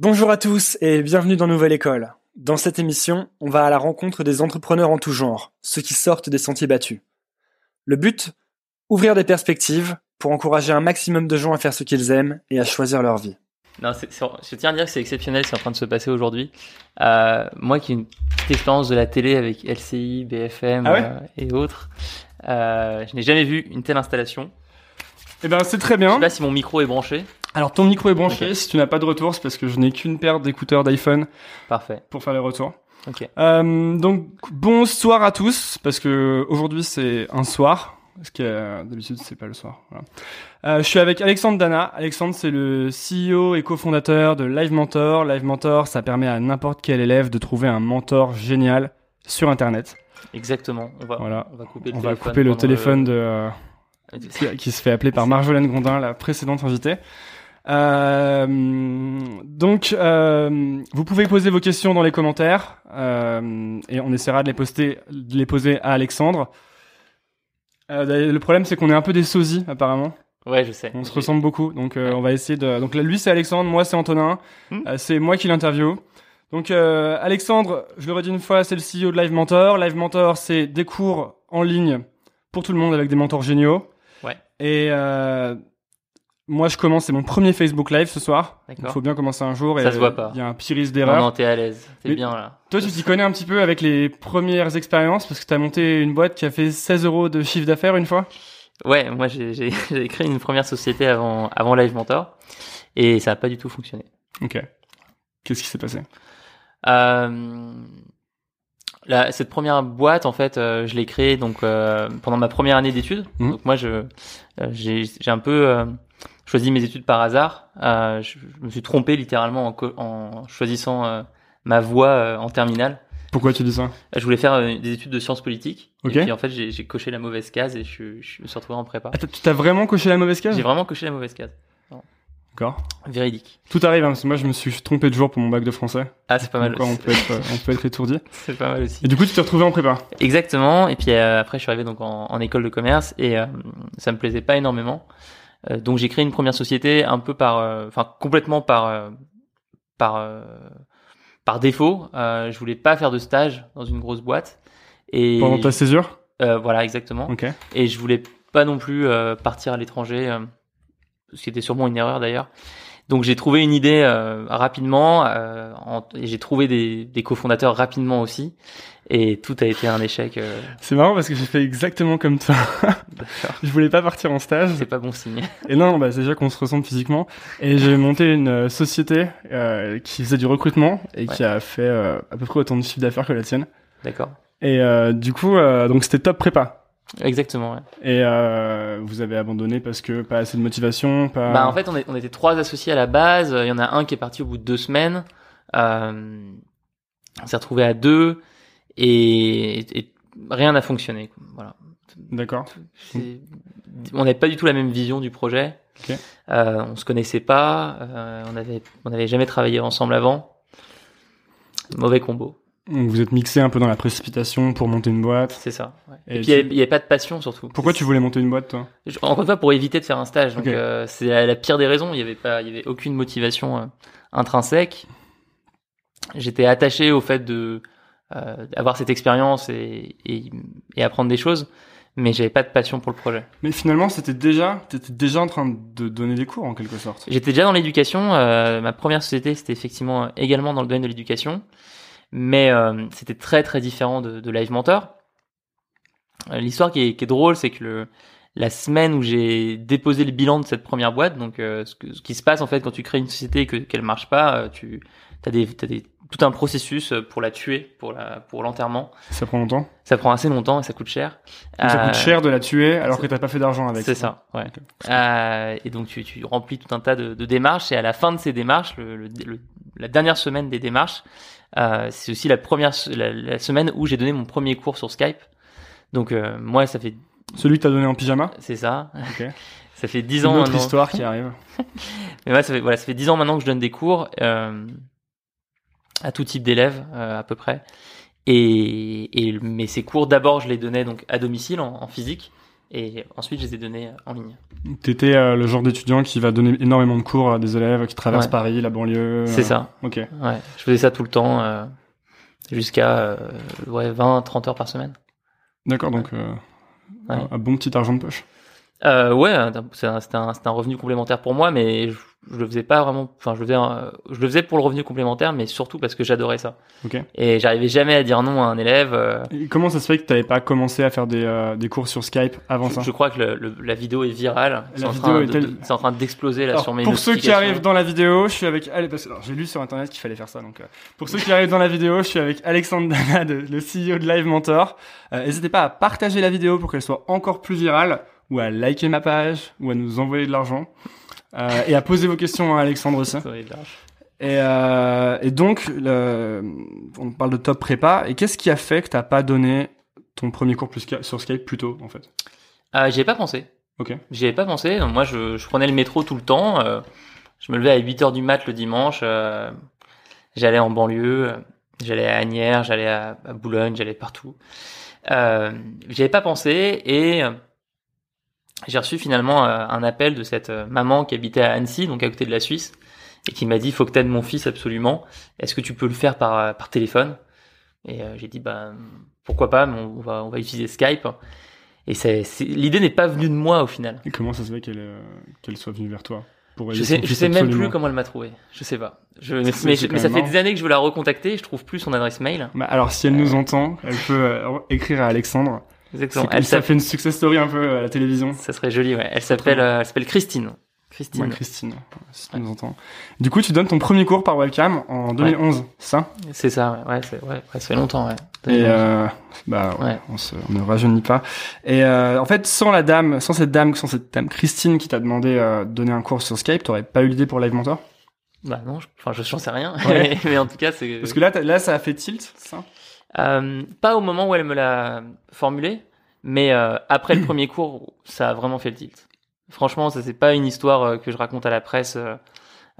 Bonjour à tous et bienvenue dans Nouvelle École. Dans cette émission, on va à la rencontre des entrepreneurs en tout genre, ceux qui sortent des sentiers battus. Le but Ouvrir des perspectives pour encourager un maximum de gens à faire ce qu'ils aiment et à choisir leur vie. Non, je tiens à dire que c'est exceptionnel, c'est en train de se passer aujourd'hui. Euh, moi qui ai une petite expérience de la télé avec LCI, BFM Ah ouais euh, et autres, euh, je n'ai jamais vu une telle installation. Eh ben c'est très Je bien. sais pas si mon micro est branché. Alors ton micro est branché, si tu n'as pas de retour, c'est parce que je n'ai qu'une paire d'écouteurs d'iPhone Parfait. pour faire les retours. Ok. Euh, donc bonsoir à tous, parce que aujourd'hui c'est un soir, parce que euh, d'habitude c'est pas le soir. Voilà. Euh, je suis avec Alexandre Dana. Alexandre c'est le CEO et cofondateur de Live Mentor. Live Mentor, ça permet à n'importe quel élève de trouver un mentor génial sur Internet. Exactement. On va, Voilà. on va couper le On va téléphone. couper le pendant téléphone de euh, qui, qui se fait appeler par Marjolaine Gondin, la précédente invitée. Euh, donc, euh, vous pouvez poser vos questions dans les commentaires euh, et on essaiera de les, poster, de les poser à Alexandre. Euh, le problème, c'est qu'on est un peu des sosies, apparemment. Ouais, je sais. On se ressemble beaucoup, donc euh, Ouais. on va essayer de. Donc là, lui, c'est Alexandre, moi, c'est Antonin. Hmm. Euh, c'est moi qui l'interview. Donc euh, Alexandre, je le redis une fois, c'est le CEO de Live Mentor. Live Mentor, c'est des cours en ligne pour tout le monde avec des mentors géniaux. Ouais. Et euh, moi, je commence, c'est mon premier Facebook Live ce soir. Il faut bien commencer un jour. Ça et se voit pas. Il y a un petit risque Non, d'erreur. non, t'es à l'aise. T'es bien là. Toi, tu t'y connais un petit peu avec les premières expériences parce que tu as monté une boîte qui a fait 16 euros de chiffre d'affaires une fois? Ouais, moi j'ai, créé une première société avant, avant Live Mentor et ça a pas du tout fonctionné. Ok. Qu'est-ce qui s'est passé? Euh, la- cette première boîte, en fait, euh, je l'ai créée donc euh, pendant ma première année d'études. Mhm. Donc moi, je euh, j'ai, j'ai un peu euh, choisi mes études par hasard. Euh, je, je me suis trompé littéralement en, choisissant euh, ma voie euh, en terminale. Pourquoi tu dis ça? Je voulais faire des études de sciences politiques. Ok. Et puis en fait, j'ai, coché la mauvaise case et je, je me suis retrouvé en prépa. ah, Tu t'as vraiment coché la mauvaise case? J'ai vraiment coché la mauvaise case. D'accord. Véridique. Tout arrive, hein, parce que moi je me suis trompé de jour pour mon bac de français. Ah, c'est pas mal. Donc, on, peut être, on peut être étourdi. C'est pas mal aussi. Et du coup, tu t'es retrouvé en prépa? Exactement. Et puis euh, après, je suis arrivé donc en, en école de commerce et euh, ça me plaisait pas énormément. Euh, donc j'ai créé une première société un peu par, euh, enfin complètement par euh, par par défaut. Je voulais pas faire de stage dans une grosse boîte. Et Pendant ta césure? Euh, voilà exactement. Ok. Et je voulais pas non plus partir à l'étranger, ce qui était sûrement une erreur d'ailleurs. Donc j'ai trouvé une idée euh, rapidement euh, en- et j'ai trouvé des, des cofondateurs rapidement aussi. Et tout a été un échec. euh, C'est marrant parce que j'ai fait exactement comme toi. D'accord. je voulais pas partir en stage. C'est pas bon signe. Et non, bah, c'est déjà qu'on se ressemble physiquement. Et j'ai monté une euh, société euh, qui faisait du recrutement et qui a fait euh, à peu près autant de chiffre d'affaires que la tienne. D'accord. Et euh, du coup, euh, donc c'était top prépa. Exactement. Ouais. Et euh, vous avez abandonné parce que pas assez de motivation, pas. Bah en fait on, est, on était trois associés à la base. Il y en a un qui est parti au bout de deux semaines. Euh, on s'est retrouvé à deux et, et rien n'a fonctionné. Voilà. D'accord. On n'avait pas du tout la même vision du projet. Ok. Euh, on se connaissait pas. euh, on avait on n'avait jamais travaillé ensemble avant. Mauvais combo. Vous êtes mixé un peu dans la précipitation pour monter une boîte. C'est ça. ouais. Et Et, puis tu- il y avait- il y avait pas de passion surtout. Pourquoi tu voulais monter une boîte, toi? Je- Encore une fois, pour éviter de faire un stage. Donc, euh, c'est la, la pire des raisons. Il y avait pas, il y avait aucune motivation euh, intrinsèque. J'étais attaché au fait de euh, d'avoir cette expérience et, et, et apprendre des choses, mais j'avais pas de passion pour le projet. Mais finalement, c'était déjà, t'étais déjà en train de donner des cours en quelque sorte. J'étais déjà dans l'éducation. euh, ma première société, c'était effectivement également dans le domaine de l'éducation, mais euh, c'était très très différent de, de Live Mentor. Euh, L'histoire qui est, qui est drôle, c'est que le, la semaine où j'ai déposé le bilan de cette première boîte, donc euh, ce, que- ce qui se passe en fait quand tu crées une société et que qu'elle marche pas, euh, tu as des, t'as des tout un processus pour la tuer, pour la pour l'enterrement. Ça prend longtemps? Ça prend assez longtemps et ça coûte cher. Donc ça Euh, coûte cher de la tuer alors que t'as pas fait d'argent avec. c'est ça, ouais. Euh, et donc tu, tu remplis tout un tas de, de démarches et à la fin de ces démarches, le, le- le- la dernière semaine des démarches, c'est aussi la première la, la semaine où j'ai donné mon premier cours sur Skype. Donc euh, moi ça fait Celui que t'as donné en pyjama. c'est ça, ça fait dix Une ans autre maintenant. histoire qui arrive. Mais moi ça fait voilà ça fait dix ans maintenant que je donne des cours euh, à tout type d'élèves euh, à peu près. Et, et mais ces cours d'abord je les donnais donc à domicile en, en physique Et ensuite, je les ai donnés en ligne. T'étais euh, le genre d'étudiant qui va donner énormément de cours à des élèves qui traversent Ouais. Paris, la banlieue. C'est euh, ça. Ok. Ouais, je faisais ça tout le temps, euh, jusqu'à euh, ouais, 20, 30 heures par semaine. D'accord, donc euh, Ouais. un, un bon petit argent de poche. Euh, ouais, c'est un- c'était un, c'était un revenu complémentaire pour moi, mais je, je le faisais pas vraiment. Enfin, je le faisais, euh, je le faisais pour le revenu complémentaire, mais surtout parce que j'adorais ça. Ok. Et j'arrivais jamais à dire non à un élève. euh, Et comment ça se fait que t'avais pas commencé à faire des, euh, des cours sur Skype avant ça je, crois que le, le- la vidéo est virale. C'est La en, vidéo train est de- telle- de- c'est en train d'exploser là Alors, sur mes pour ceux qui arrivent dans la vidéo, je suis avec allez parce que alors, j'ai lu sur internet qu'il fallait faire ça donc euh, pour ceux qui arrivent dans la vidéo, je suis avec Alexandre Danad, le CEO de Live Mentor. Euh, N'hésitez pas à partager la vidéo pour qu'elle soit encore plus virale ou à liker ma page ou à nous envoyer de l'argent Euh, et à poser vos questions à Alexandre aussi. Et, euh, et donc le, on parle de top prépa et qu'est-ce qui a fait que t'as pas donné ton premier cours plus sur Skype plus tôt en fait? Euh, J'y ai pas pensé. Ok. J'y avais pas pensé. Donc, moi, je, je prenais le métro tout le temps. euh, je me levais à 8 heures du mat le dimanche. j'allais en banlieue. J'allais à Agnières, j'allais à, à Boulogne, j'allais partout. Euh, J'y avais pas pensé et j'ai reçu finalement euh, un appel de cette euh, maman qui habitait à Annecy, donc à côté de la Suisse, et qui m'a dit faut que t'aides mon fils absolument. Est-ce que tu peux le faire par euh, par téléphone? Et euh, j'ai dit bah pourquoi pas, mais on va on va utiliser Skype. Et c'est l'idée n'est pas venue de moi au final. Et comment ça se fait qu'elle euh, qu'elle soit venue vers toi pour Je sais, je sais même plus comment elle m'a trouvé. Je sais pas. Je, mais, ça fait des années que je veux la recontacter. Je trouve plus son adresse mail. Bah, alors, si elle nous entend, elle peut écrire à Alexandre. Exactement. Elle ça fait une success story un peu à la télévision. Ça serait joli. Ouais. Elle s'appelle. euh, elle s'appelle Christine. Christine. Ouais, Christine, si tu nous entends. Du coup, tu donnes ton premier cours par webcam en 2011, c'est ça? C'est ça. Ouais. Ouais, c'est- ouais, ouais, ça fait longtemps. Ouais. Et euh, bah, ouais, Ouais. on, se, on ne rajeunit pas. Et euh, en fait, sans la dame, sans cette dame, sans cette dame Christine qui t'a demandé euh, de donner un cours sur Skype, t'aurais pas eu l'idée pour Live Mentor? Bah non. je- Enfin, je j'en sais rien. Ouais. mais en tout cas, c'est. Parce que là, là, ça a fait tilt, ça? Euh, pas au moment où elle me l'a formulé, mais euh, après le premier cours, ça a vraiment fait le tilt. Franchement, ça c'est pas une histoire euh, que je raconte à la presse euh,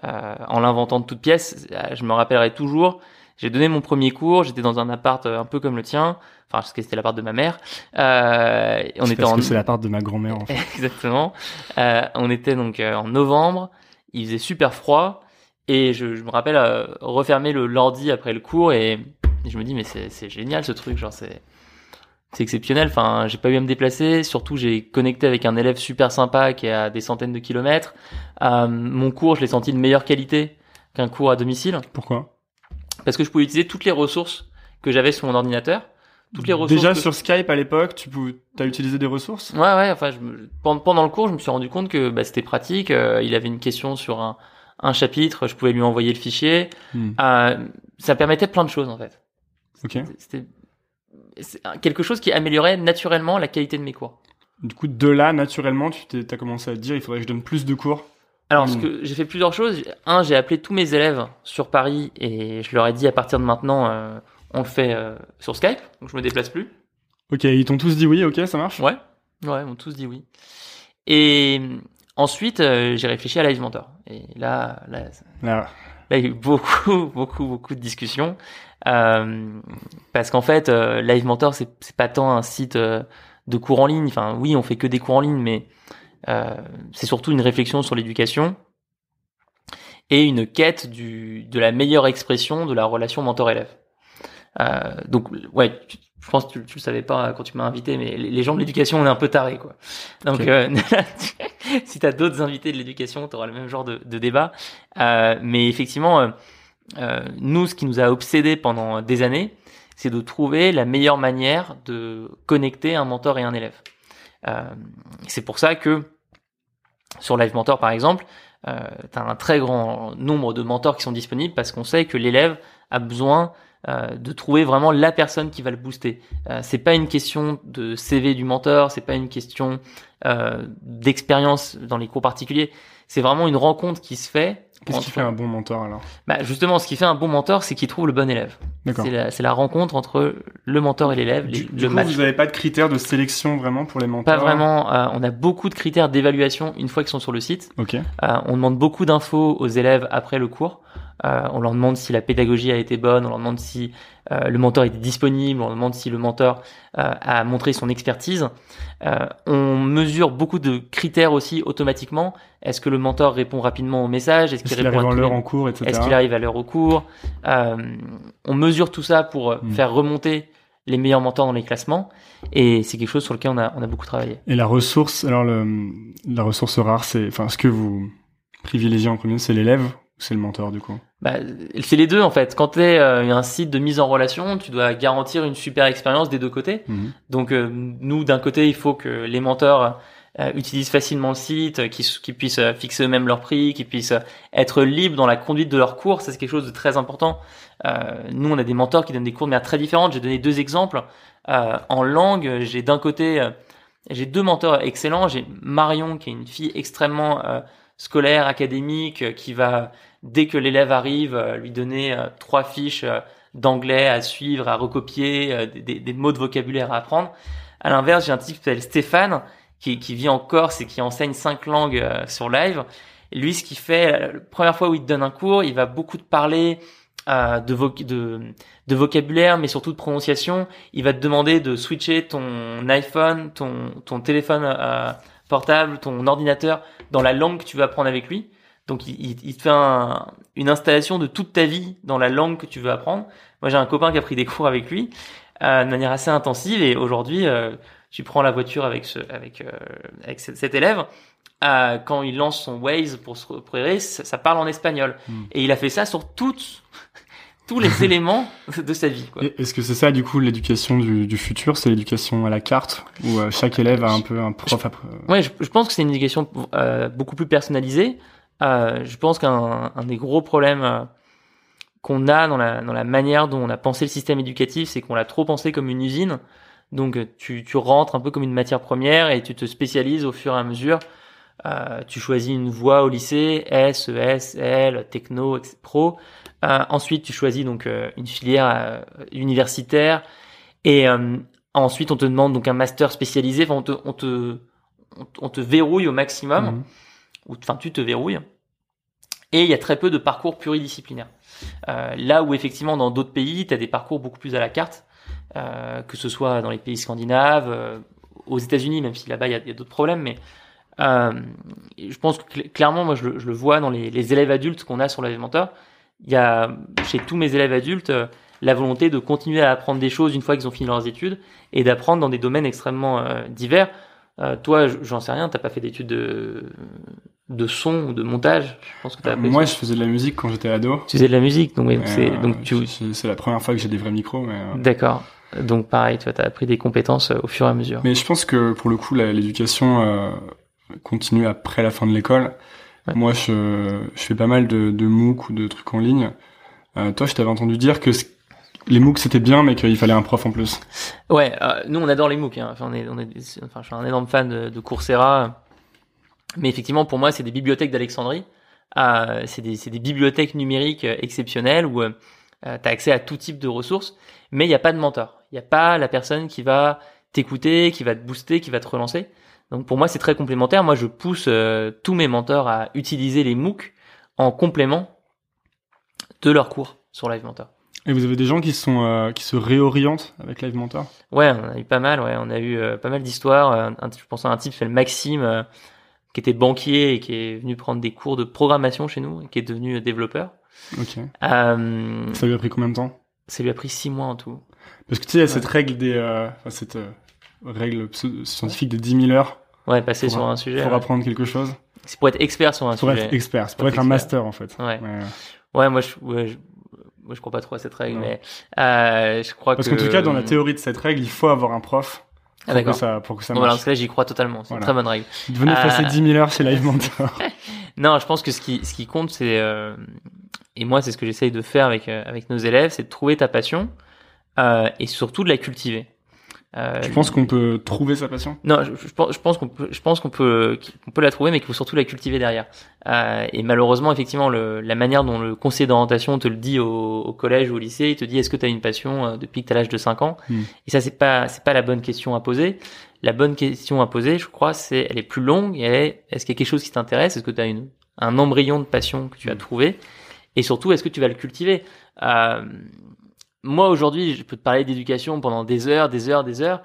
euh, en l'inventant de toutes pièces. Je me rappellerai toujours. J'ai donné mon premier cours. J'étais dans un appart un peu comme le tien. Enfin, parce que c'était l'appart de ma mère. Euh, on était parce en que c'est la part de ma grand-mère, en fait. exactement. Euh, on était donc euh, en novembre. Il faisait super froid et je, je me rappelle euh, refermer le l'ordi après le cours et, et je me dis mais c'est génial ce truc genre c'est c'est exceptionnel. Enfin, j'ai pas eu à me déplacer. Surtout, j'ai connecté avec un élève super sympa qui est à des centaines de kilomètres. Euh, mon cours, je l'ai senti de meilleure qualité qu'un cours à domicile Pourquoi? Parce que je pouvais utiliser toutes les ressources que j'avais sur mon ordinateur. Toutes les ressources. Déjà que- sur Skype à l'époque, tu pouvais, t'as utilisé des ressources? Ouais, ouais. Enfin, je me- pendant, pendant le cours, je me suis rendu compte que bah, c'était pratique. Euh, il avait une question sur un, un chapitre, je pouvais lui envoyer le fichier. Hmm. Euh, ça permettait plein de choses en fait. Ok. C'était quelque chose qui améliorait naturellement la qualité de mes cours. Du coup, de là, naturellement, tu t'as commencé à te dire, il faudrait que je donne plus de cours. Alors, ce que j'ai fait plusieurs choses. Un, j'ai appelé tous mes élèves sur Paris et je leur ai dit à partir de maintenant, euh, on le fait euh, sur Skype, donc je me déplace plus. Ok, ils t'ont tous dit oui, ok, ça marche? Ouais, ouais, ils m'ont tous dit oui. Et euh, ensuite, euh, j'ai réfléchi à Live Mentor. Et là, là, Là, Là, il y a eu beaucoup, beaucoup, beaucoup de discussions. Euh, parce qu'en fait, euh, Live Mentor, c'est c'est pas tant un site euh, de cours en ligne. Enfin, oui, on fait que des cours en ligne, mais euh, c'est surtout une réflexion sur l'éducation et une quête du, de la meilleure expression de la relation mentor-élève. Euh, donc, ouais, je pense que tu, tu le savais pas quand tu m'as invité, mais les, gens de l'éducation, on est un peu tarés, quoi. Donc, euh, si tu as d'autres invités de l'éducation, tu auras le même genre de, de débat. Euh, mais effectivement, euh, nous, ce qui nous a obsédé pendant des années, c'est de trouver la meilleure manière de connecter un mentor et un élève. Euh, c'est pour ça que sur Live Mentor, par exemple, euh, tu as un très grand nombre de mentors qui sont disponibles parce qu'on sait que l'élève a besoin euh, de trouver vraiment la personne qui va le booster. Euh, c'est pas une question de CV du mentor, c'est pas une question euh, d'expérience dans les cours particuliers. C'est vraiment une rencontre qui se fait. Qu'est-ce qui fait un bon mentor alors? Bah, justement, ce qui fait un bon mentor, c'est qu'il trouve le bon élève. D'accord. C'est la, la rencontre entre le mentor et l'élève, le coup, match. vous n'avez pas de critères de sélection vraiment pour les mentors? Pas vraiment. euh, on a beaucoup de critères d'évaluation une fois qu'ils sont sur le site. Ok. Euh, on demande beaucoup d'infos aux élèves après le cours. Euh, on leur demande si la pédagogie a été bonne, on leur demande si euh, le mentor était disponible, on leur demande si le mentor euh, a montré son expertise. on mesure beaucoup de critères aussi automatiquement. Est-ce que le mentor répond rapidement au message? Est-ce qu'il arrive à l'heure en cours, etc. Est-ce qu'il arrive à l'heure au cours? On mesure tout ça pour hmm. faire remonter les meilleurs mentors dans les classements. Et c'est quelque chose sur lequel on a, on a beaucoup travaillé. Et la ressource, alors le, la ressource rare, c'est, enfin, ce que vous privilégiez en premier, c'est l'élève c'est le mentor du coup bah, C'est les deux en fait. Quand tu es euh, un site de mise en relation, tu dois garantir une super expérience des deux côtés. Mhm. Donc euh, nous, d'un côté, il faut que les mentors euh, utilisent facilement le site, qu'ils puissent fixer eux-mêmes leur prix, qu'ils puissent être libres dans la conduite de leur cours. Ça, c'est quelque chose de très important. nous, on a des mentors qui donnent des cours de manière très différente. J'ai donné deux exemples. en langue, j'ai d'un côté... j'ai deux mentors excellents. J'ai Marion, qui est une fille extrêmement scolaire, académique, qui va dès que l'élève arrive, euh, lui donner euh, trois fiches euh, d'anglais à suivre, à recopier, des, mots de vocabulaire à apprendre. À l'inverse, j'ai un type qui s'appelle Stéphane, qui, qui, vit en Corse et qui enseigne cinq langues sur live. Lui, ce qu'il fait, la première fois où il te donne un cours, il va beaucoup te parler de, vocabulaire, mais surtout de prononciation. Il va te demander de switcher ton iPhone, ton, ton téléphone portable, ton ordinateur dans la langue que tu veux apprendre avec lui. Donc il, il, te fait une installation de toute ta vie dans la langue que tu veux apprendre. Moi j'ai un copain qui a pris des cours avec lui euh, de manière assez intensive et aujourd'hui euh, tu prends la voiture avec ce, avec euh, avec cet, élève. Euh, quand il lance son Waze pour se repérer, ça, parle en espagnol hmm. et il a fait ça sur toutes tous les éléments de sa vie. Est-ce que c'est ça du coup l'éducation du, du, futur, c'est l'éducation à la carte? Où euh, chaque élève a un peu un prof. Je, ouais, je, je, pense que c'est une éducation beaucoup plus personnalisée. Euh, je pense qu'un un des gros problèmes euh, qu'on a dans la, dans la manière dont on a pensé le système éducatif, c'est qu'on l'a trop pensé comme une usine. Donc euh, tu, tu rentres un peu comme une matière première et tu te spécialises au fur et à mesure. Euh, tu choisis une voie au lycée, S, ES, L, techno, pro. Euh, ensuite, tu choisis donc une filière universitaire et ensuite on te demande donc un master spécialisé. Enfin, on te, on te, on te verrouille au maximum. Mmh ou enfin tu te verrouilles. Et il y a très peu de parcours pluridisciplinaires. Euh, là où effectivement dans d'autres pays, tu as des parcours beaucoup plus à la carte, euh, que ce soit dans les pays scandinaves, euh, aux États-Unis, même si là-bas il y a, d'autres problèmes, mais je pense que clairement, moi je le, le, vois dans les, élèves adultes qu'on a sur l'avimenteur, il y a chez tous mes élèves adultes la volonté de continuer à apprendre des choses une fois qu'ils ont fini leurs études et d'apprendre dans des domaines extrêmement euh, toi, j'en sais rien, t'as pas fait d'études de, de son ou de montage Je pense que as Moi, je faisais de la musique quand j'étais ado. Tu faisais de la musique, donc c'est donc euh, tu. C'est la première fois que j'ai des vrais micros, mais. Euh, D'accord. Donc pareil, tu as appris des compétences euh, au fur et à mesure. Mais je pense que pour le coup, l'éducation continue après la fin de l'école. Moi, je, je fais pas mal de, de MOOC ou de trucs en ligne. toi, je t'avais entendu dire que les MOOC c'était bien, mais qu'il fallait un prof en plus. Ouais, nous on adore les MOOC. Hein. Enfin, on est, enfin, je suis un énorme fan de, Coursera. Mais effectivement, pour moi, c'est des bibliothèques d'Alexandrie. Euh, c'est des, des, bibliothèques numériques euh, exceptionnelles où euh, tu as accès à tout type de ressources, mais il n'y a pas de mentor. Il n'y a pas la personne qui va t'écouter, qui va te booster, qui va te relancer. Donc pour moi, c'est très complémentaire. Moi, je pousse euh, tous mes mentors à utiliser les MOOC en complément de leurs cours sur Live Mentor. Et vous avez des gens qui sont euh, qui se réorientent avec Live Mentor? Ouais, on a eu pas mal. Ouais, on a eu pas mal d'histoires. je pense à un type qui s'appelle Maxime qui était banquier et qui est venu prendre des cours de programmation chez nous et qui est devenu développeur. Ok. Euh, ça lui a pris combien de temps? Ça lui a pris six mois en tout. Parce que tu sais, il y a cette règle des, euh, cette euh, règle scientifique de 10 000 heures. Ouais, passer sur un sujet. Pour apprendre quelque chose. C'est pour être expert sur un sujet. Pour être expert, c'est pour, être, un master en fait. Ouais. Ouais, moi je, ouais, je, moi je crois pas trop à cette règle, mais euh, je crois Parce que. Parce qu'en tout cas, dans la théorie de cette règle, il faut avoir un prof ah, pour, que ça, pour que ça bon, marche. Voilà, en j'y crois totalement. C'est une très bonne règle. Venez passer 10 000 heures chez Live Mentor. non, je pense que ce qui, ce qui compte, c'est, euh... et moi, c'est ce que j'essaye de faire avec, euh, avec nos élèves, c'est de trouver ta passion, euh, et surtout de la cultiver. Euh, tu penses qu'on peut trouver sa passion? Non, je, je, pense, je pense qu'on peut, je pense qu'on peut, qu'on peut la trouver, mais qu'il faut surtout la cultiver derrière. Euh, et malheureusement, effectivement, le, la manière dont le conseiller d'orientation te le dit au, au, collège ou au lycée, il te dit est-ce que tu as une passion euh, depuis que tu as l'âge de 5 ans? Hmm. Et ça, c'est pas, c'est pas la bonne question à poser. La bonne question à poser, je crois, c'est, elle est plus longue. Et elle est, est-ce qu'il y a quelque chose qui t'intéresse? Est-ce que tu as une, un embryon de passion que tu as hmm. trouvé? Et surtout, est-ce que tu vas le cultiver? Euh, Moi, aujourd'hui, je peux te parler d'éducation pendant des heures, des heures, des heures.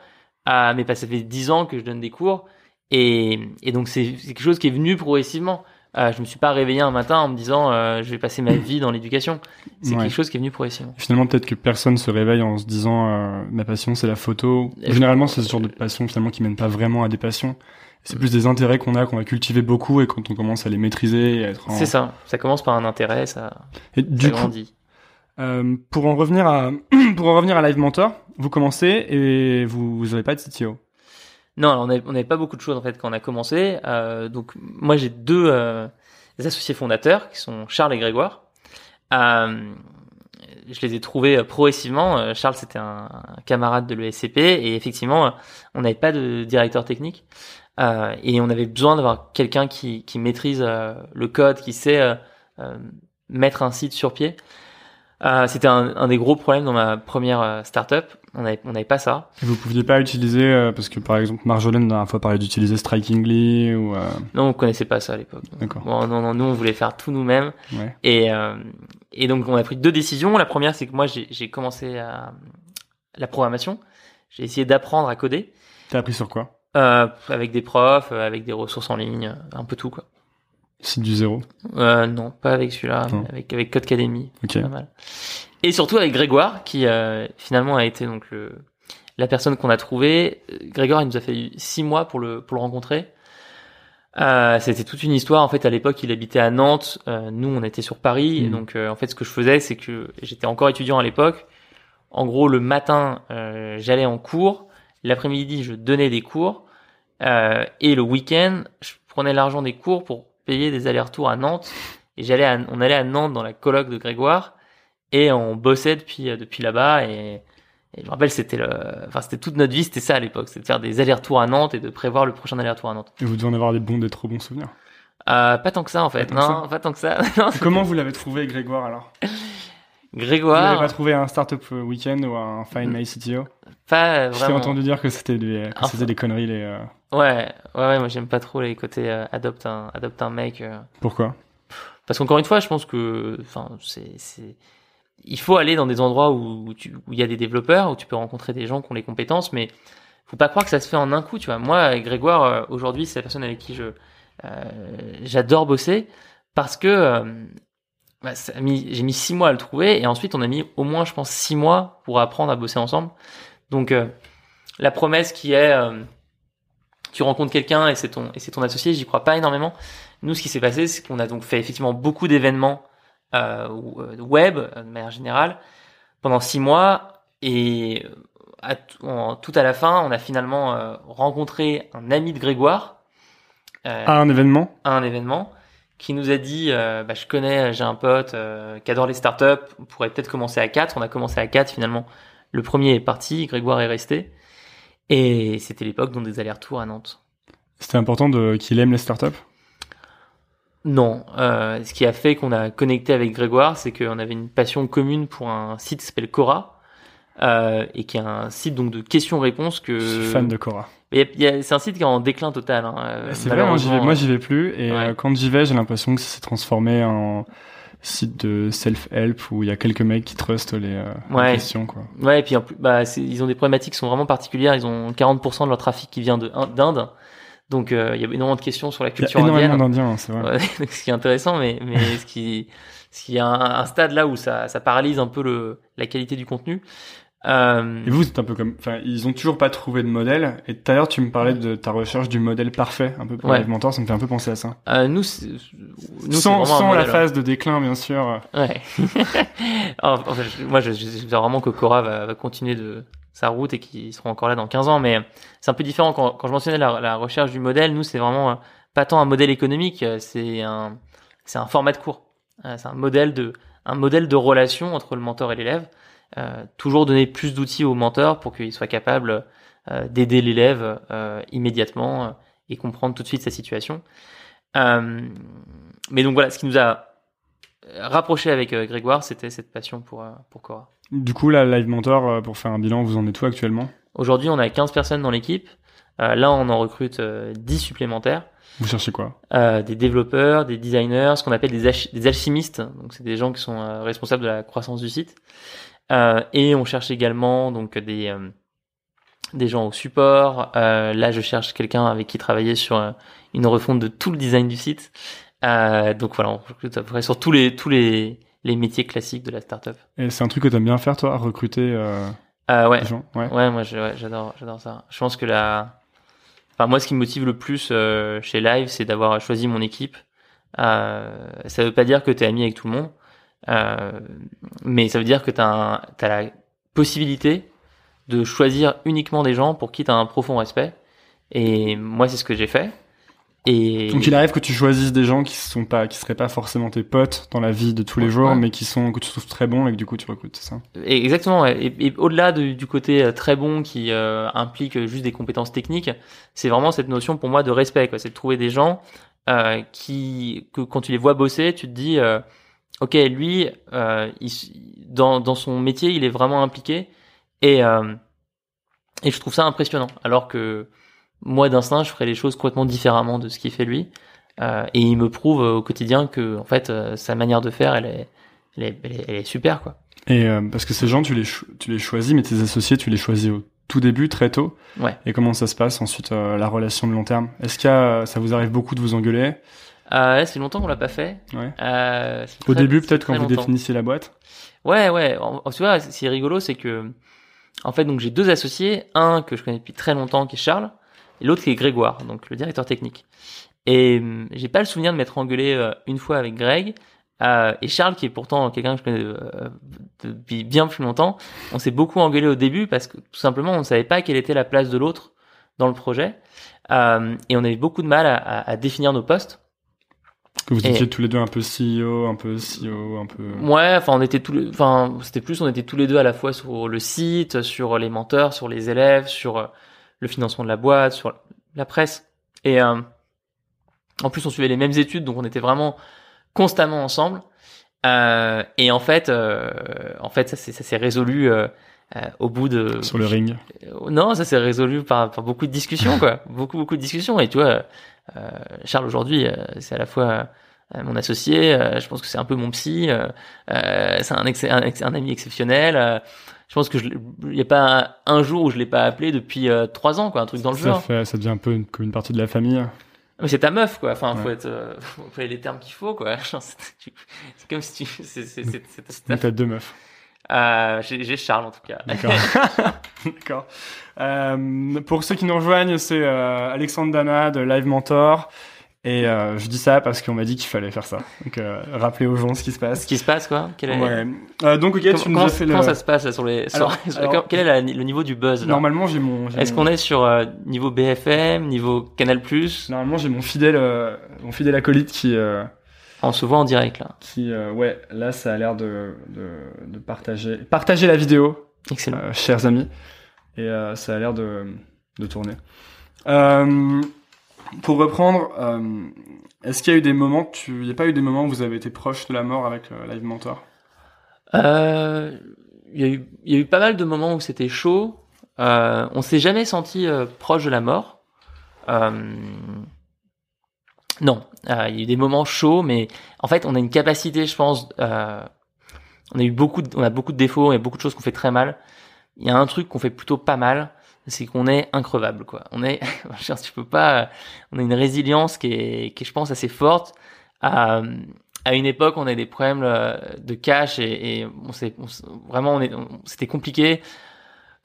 Euh, mais pas, ça fait dix ans que je donne des cours. Et, et donc, c'est quelque chose qui est venu progressivement. Euh, je me suis pas réveillé un matin en me disant euh, je vais passer ma vie dans l'éducation. C'est Ouais. quelque chose qui est venu progressivement. Finalement, peut-être que personne se réveille en se disant euh, ma passion c'est la photo. Généralement, c'est ce genre de passion finalement qui mène pas vraiment à des passions. C'est plus des intérêts qu'on a, qu'on va cultiver beaucoup et quand on commence à les maîtriser et à être en... C'est ça. Ça commence par un intérêt, ça, Et ça du coup, grandit. Euh, pour en revenir à pour en revenir à Live Mentor, vous commencez et vous vous avez pas de CTO. Non, on n'avait pas beaucoup de choses en fait quand on a commencé. Euh, donc moi j'ai deux euh, associés fondateurs qui sont Charles et Grégoire. Je les ai trouvés progressivement. Charles c'était un, camarade de l'ESCP et effectivement on n'avait pas de directeur technique et on avait besoin d'avoir quelqu'un qui, maîtrise le code, qui sait mettre un site sur pied. Euh, c'était un, un des gros problèmes dans ma première euh, startup. On n'avait on n'avait pas ça. Et vous pouviez pas utiliser euh, parce que par exemple Marjolaine la dernière fois parlait d'utiliser Strikingly ou euh, Non, on connaissait pas ça à l'époque. D'accord. Bon, non, non, nous on voulait faire tout nous-mêmes. ouais. Et, euh, et donc on a pris deux décisions. La première, c'est que moi j'ai commencé à la programmation. J'ai essayé d'apprendre à coder T'as appris sur quoi? Euh, avec des profs, avec des ressources en ligne, un peu tout quoi. Site du zéro. Euh, non, pas avec celui-là, mais avec avec Codecademy, Ok. pas mal. Et surtout avec Grégoire, qui euh, finalement a été donc le la personne qu'on a trouvé. Grégoire, il nous a fait six mois pour le pour le rencontrer. Euh, c'était toute une histoire. En fait, à l'époque, il habitait à Nantes. Euh, nous, on était sur Paris. Et Mhm. donc, euh, en fait, ce que je faisais, c'est que j'étais encore étudiant à l'époque. En gros, le matin, euh, j'allais en cours. L'après-midi, je donnais des cours. Euh, et le week-end, je prenais l'argent des cours pour payer des allers-retours à Nantes. Et j'allais, à- on allait à Nantes dans la coloc de Grégoire. Et on bossait depuis euh, depuis là-bas. Et, et je me rappelle, c'était le, enfin, c'était toute notre vie, c'était ça à l'époque, c'était de faire des allers-retours à Nantes et de prévoir le prochain aller-retour à Nantes. Et vous devez en avoir des bons, des trop bons souvenirs. Euh, pas tant que ça en fait, Pas tant que non, pas tant que ça. Non, Comment vous l'avez trouvé Grégoire alors? Vous n'avez Grégoire, pas trouvé un startup week-end ou un Find My CTO pas vraiment. entendu dire que c'était des, Enfin. conneries les. euh, Ouais, ouais, ouais, moi j'aime pas trop les côtés euh, adopte un, adopte un mec. euh. Pourquoi? Parce qu'encore une fois, je pense que, c'est, il faut aller dans des endroits où il y a des développeurs, où tu peux rencontrer des gens qui ont les compétences, mais faut pas croire que ça se fait en un coup, tu vois. Moi, Grégoire, euh, aujourd'hui, c'est la personne avec qui je, j'adore bosser parce que bah, j'ai mis six mois à le trouver et ensuite on a mis au moins, je pense, six mois pour apprendre à bosser ensemble. Donc, euh, la promesse qui est, euh, tu rencontres quelqu'un et c'est ton, et c'est ton associé, j'y crois pas énormément. Nous, ce qui s'est passé, c'est qu'on a donc fait effectivement beaucoup d'événements euh, euh, web euh, de manière générale pendant six mois et euh, à en- tout à la fin, on a finalement euh, rencontré un ami de Grégoire euh, À un événement? à un événement qui nous a dit euh, bah, je connais, j'ai un pote euh, qui adore les startups, on pourrait peut-être commencer à quatre. On a commencé à quatre finalement. Le premier est parti, Grégoire est resté et c'était l'époque dont des allers-retours à Nantes. C'était important de qu'il aime les startups? Non, euh, ce qui a fait qu'on a connecté avec Grégoire, c'est qu'on avait une passion commune pour un site qui s'appelle Cora, euh, et qui est un site donc de questions-réponses que. Je suis fan de Cora. Y a- y a- C'est un site qui est en déclin total. Hein, euh, c'est vrai, moi j'y vais, moi j'y vais plus et Ouais. euh, quand j'y vais, j'ai l'impression que ça s'est transformé en site de self-help où il y a quelques mecs qui trustent les, euh, les Ouais. questions quoi. Ouais, et puis en plus, bah, c'est- ils ont des problématiques qui sont vraiment particulières. Ils ont 40% de leur trafic qui vient de d'Inde, donc euh, il y a énormément de questions sur la Il y a culture énormément indienne. d'Indiens, hein, c'est vrai. Ouais, ce qui est intéressant, mais, mais ce qui, ce qui est un, un stade là où ça, ça paralyse un peu le, la qualité du contenu. Euh, Et vous, c'est un peu comme, enfin, ils ont toujours pas trouvé de modèle. Et tout à l'heure, tu me parlais de ta recherche du modèle parfait, un peu pour Ouais. Live Mentor, ça me fait un peu penser à ça. euh, nous, nous sans sans la modèle, hein. phase de déclin, bien sûr. Ouais. En- en fait, je- moi, je- j'espère vraiment que Cora va, va continuer de sa route et qu'ils seront encore là dans 15 ans. Mais c'est un peu différent quand, quand je mentionnais la, la recherche du modèle. Nous, c'est vraiment euh, pas tant un modèle économique, euh, c'est un, c'est un format de cours. C'est un modèle de, un modèle de relation entre le mentor et l'élève. Euh, toujours donner plus d'outils au mentor pour qu'il soit capable euh, d'aider l'élève euh, immédiatement et comprendre tout de suite sa situation. Mais donc voilà, ce qui nous a rapproché avec Grégoire, c'était cette passion pour, pour Cora. Du coup, là, Live Mentor, pour faire un bilan, vous en êtes où actuellement? Aujourd'hui, on a 15 personnes dans l'équipe. Euh, là, on en recrute euh, 10 supplémentaires. Vous cherchez quoi? Euh, Des développeurs, des designers, ce qu'on appelle des, des alchimistes. Donc c'est des gens qui sont responsables de la croissance du site. Euh, et on cherche également donc des euh, des gens au support. là, je cherche quelqu'un avec qui travailler sur une refonte de tout le design du site. donc voilà, on recrute à peu près sur tous les tous les les métiers classiques de la startup. Et c'est un truc que tu aimes bien faire, toi, recruter euh, ouais. des gens? Ouais. ouais, moi j'adore j'adore ça. Je pense que la Enfin, moi, ce qui me motive le plus euh, chez Live, c'est d'avoir choisi mon équipe. Euh, ça veut pas dire que tu es ami avec tout le monde, euh, mais ça veut dire que tu as, as, la possibilité de choisir uniquement des gens pour qui tu as un profond respect. Et moi, c'est ce que j'ai fait. Et... Donc il arrive que tu choisisses des gens qui sont pas, qui seraient pas forcément tes potes dans la vie de tous les jours, mais qui sont que tu trouves très bons et que du coup tu recrutes, c'est ça? Exactement. Et, au-delà du côté euh, très bon qui euh, implique juste des compétences techniques, c'est vraiment cette notion pour moi de respect. C'est de trouver des gens euh, qui, que quand tu les vois bosser, tu te dis, euh, ok, lui, euh, il, dans, dans son métier, il est vraiment impliqué et et je trouve ça impressionnant. Alors que moi d'instinct, je ferais les choses complètement différemment de ce qu'il fait lui. Euh, et il me prouve au quotidien que en fait euh, sa manière de faire, elle est, elle est, elle est, super quoi. Et euh, parce que ces gens, tu les tu les choisis, mais tes associés, tu les choisis au tout début, très tôt. Ouais. Et comment ça se passe ensuite euh, la relation de long terme? Est-ce que ça vous arrive beaucoup de vous engueuler? Euh, C'est longtemps qu'on l'a pas fait. Ouais. Euh, au début, peut-être quand vous définissiez la boîte. Ouais, ouais. tu vois, c'est rigolo, c'est que en fait, donc j'ai deux associés, un que je connais depuis très longtemps, qui est Charles, et l'autre qui est Grégoire, donc le directeur technique. Et hum, j'ai pas le souvenir de m'être engueulé euh, une fois avec Greg. Euh, et Charles, qui est pourtant quelqu'un que je connais euh, depuis bien plus longtemps, on s'est beaucoup engueulé au début parce que tout simplement on ne savait pas quelle était la place de l'autre dans le projet. Euh, et on avait beaucoup de mal à, à, définir nos postes. Que vous étiez tous les deux un peu CEO, un peu CEO, un peu. Ouais, enfin on était tous les, enfin c'était plus on était tous les deux à la fois sur le site, sur les menteurs, sur les élèves, sur le financement de la boîte, sur la presse. Et euh, en plus, on suivait les mêmes études, donc on était vraiment constamment ensemble. Euh, et en fait, euh, en fait, ça s'est résolu au bout de sur le ring. non, ça s'est résolu par, par, beaucoup de discussions, quoi. beaucoup, beaucoup de discussions. Et tu vois, Charles aujourd'hui, c'est à la fois mon associé. je pense que c'est un peu mon psy. c'est un, un, un, ami exceptionnel je pense que il y a pas un, jour où je l'ai pas appelé depuis euh, trois ans quoi un truc dans le ça fait ça devient un peu une, comme une partie de la famille mais c'est ta meuf quoi enfin faut être euh, faut les termes qu'il faut quoi c'est comme si tu c'est t'as deux meufs euh, j'ai Charles en tout cas d'accord euh, pour ceux qui nous rejoignent c'est euh, Alexandre Dana de Live Mentor et je dis ça parce qu'on m'a dit qu'il fallait faire ça. Donc rappeler aux gens ce qui se passe. Ce qui se passe quoi Quel est... Ouais. Donc ok, tu nous as fait comment ça se passe là, sur les sur... Alors, Quel est le niveau du buzz là Normalement j'ai mon. Est-ce qu'on est sur niveau BFM, niveau Canal Normalement j'ai mon fidèle mon fidèle acolyte qui. On se voit en direct là. Qui ouais là ça a l'air de, de, de partager partager la vidéo. Excellent. chers amis et ça a l'air de de tourner. Euh, pour reprendre, euh, est-ce qu'il y a eu des moments, tu, il n'y a pas eu des moments où vous avez été proche de la mort avec euh, Live Mentor? Euh, il, y a eu, il y a eu pas mal de moments où c'était chaud. Euh, on s'est jamais senti euh, proche de la mort. Euh, non, il y a eu des moments chauds, mais en fait, on a une capacité, je pense. on a eu beaucoup, de, on a beaucoup de défauts et beaucoup de choses qu'on fait très mal. Il y a un truc qu'on fait plutôt pas mal, c'est qu'on est increvable quoi. On est, tu peux pas, on a une résilience qui est, qui est je pense assez forte. À, à une époque, on a des problèmes euh, de cash et, et on s'est vraiment, on est, c'était compliqué.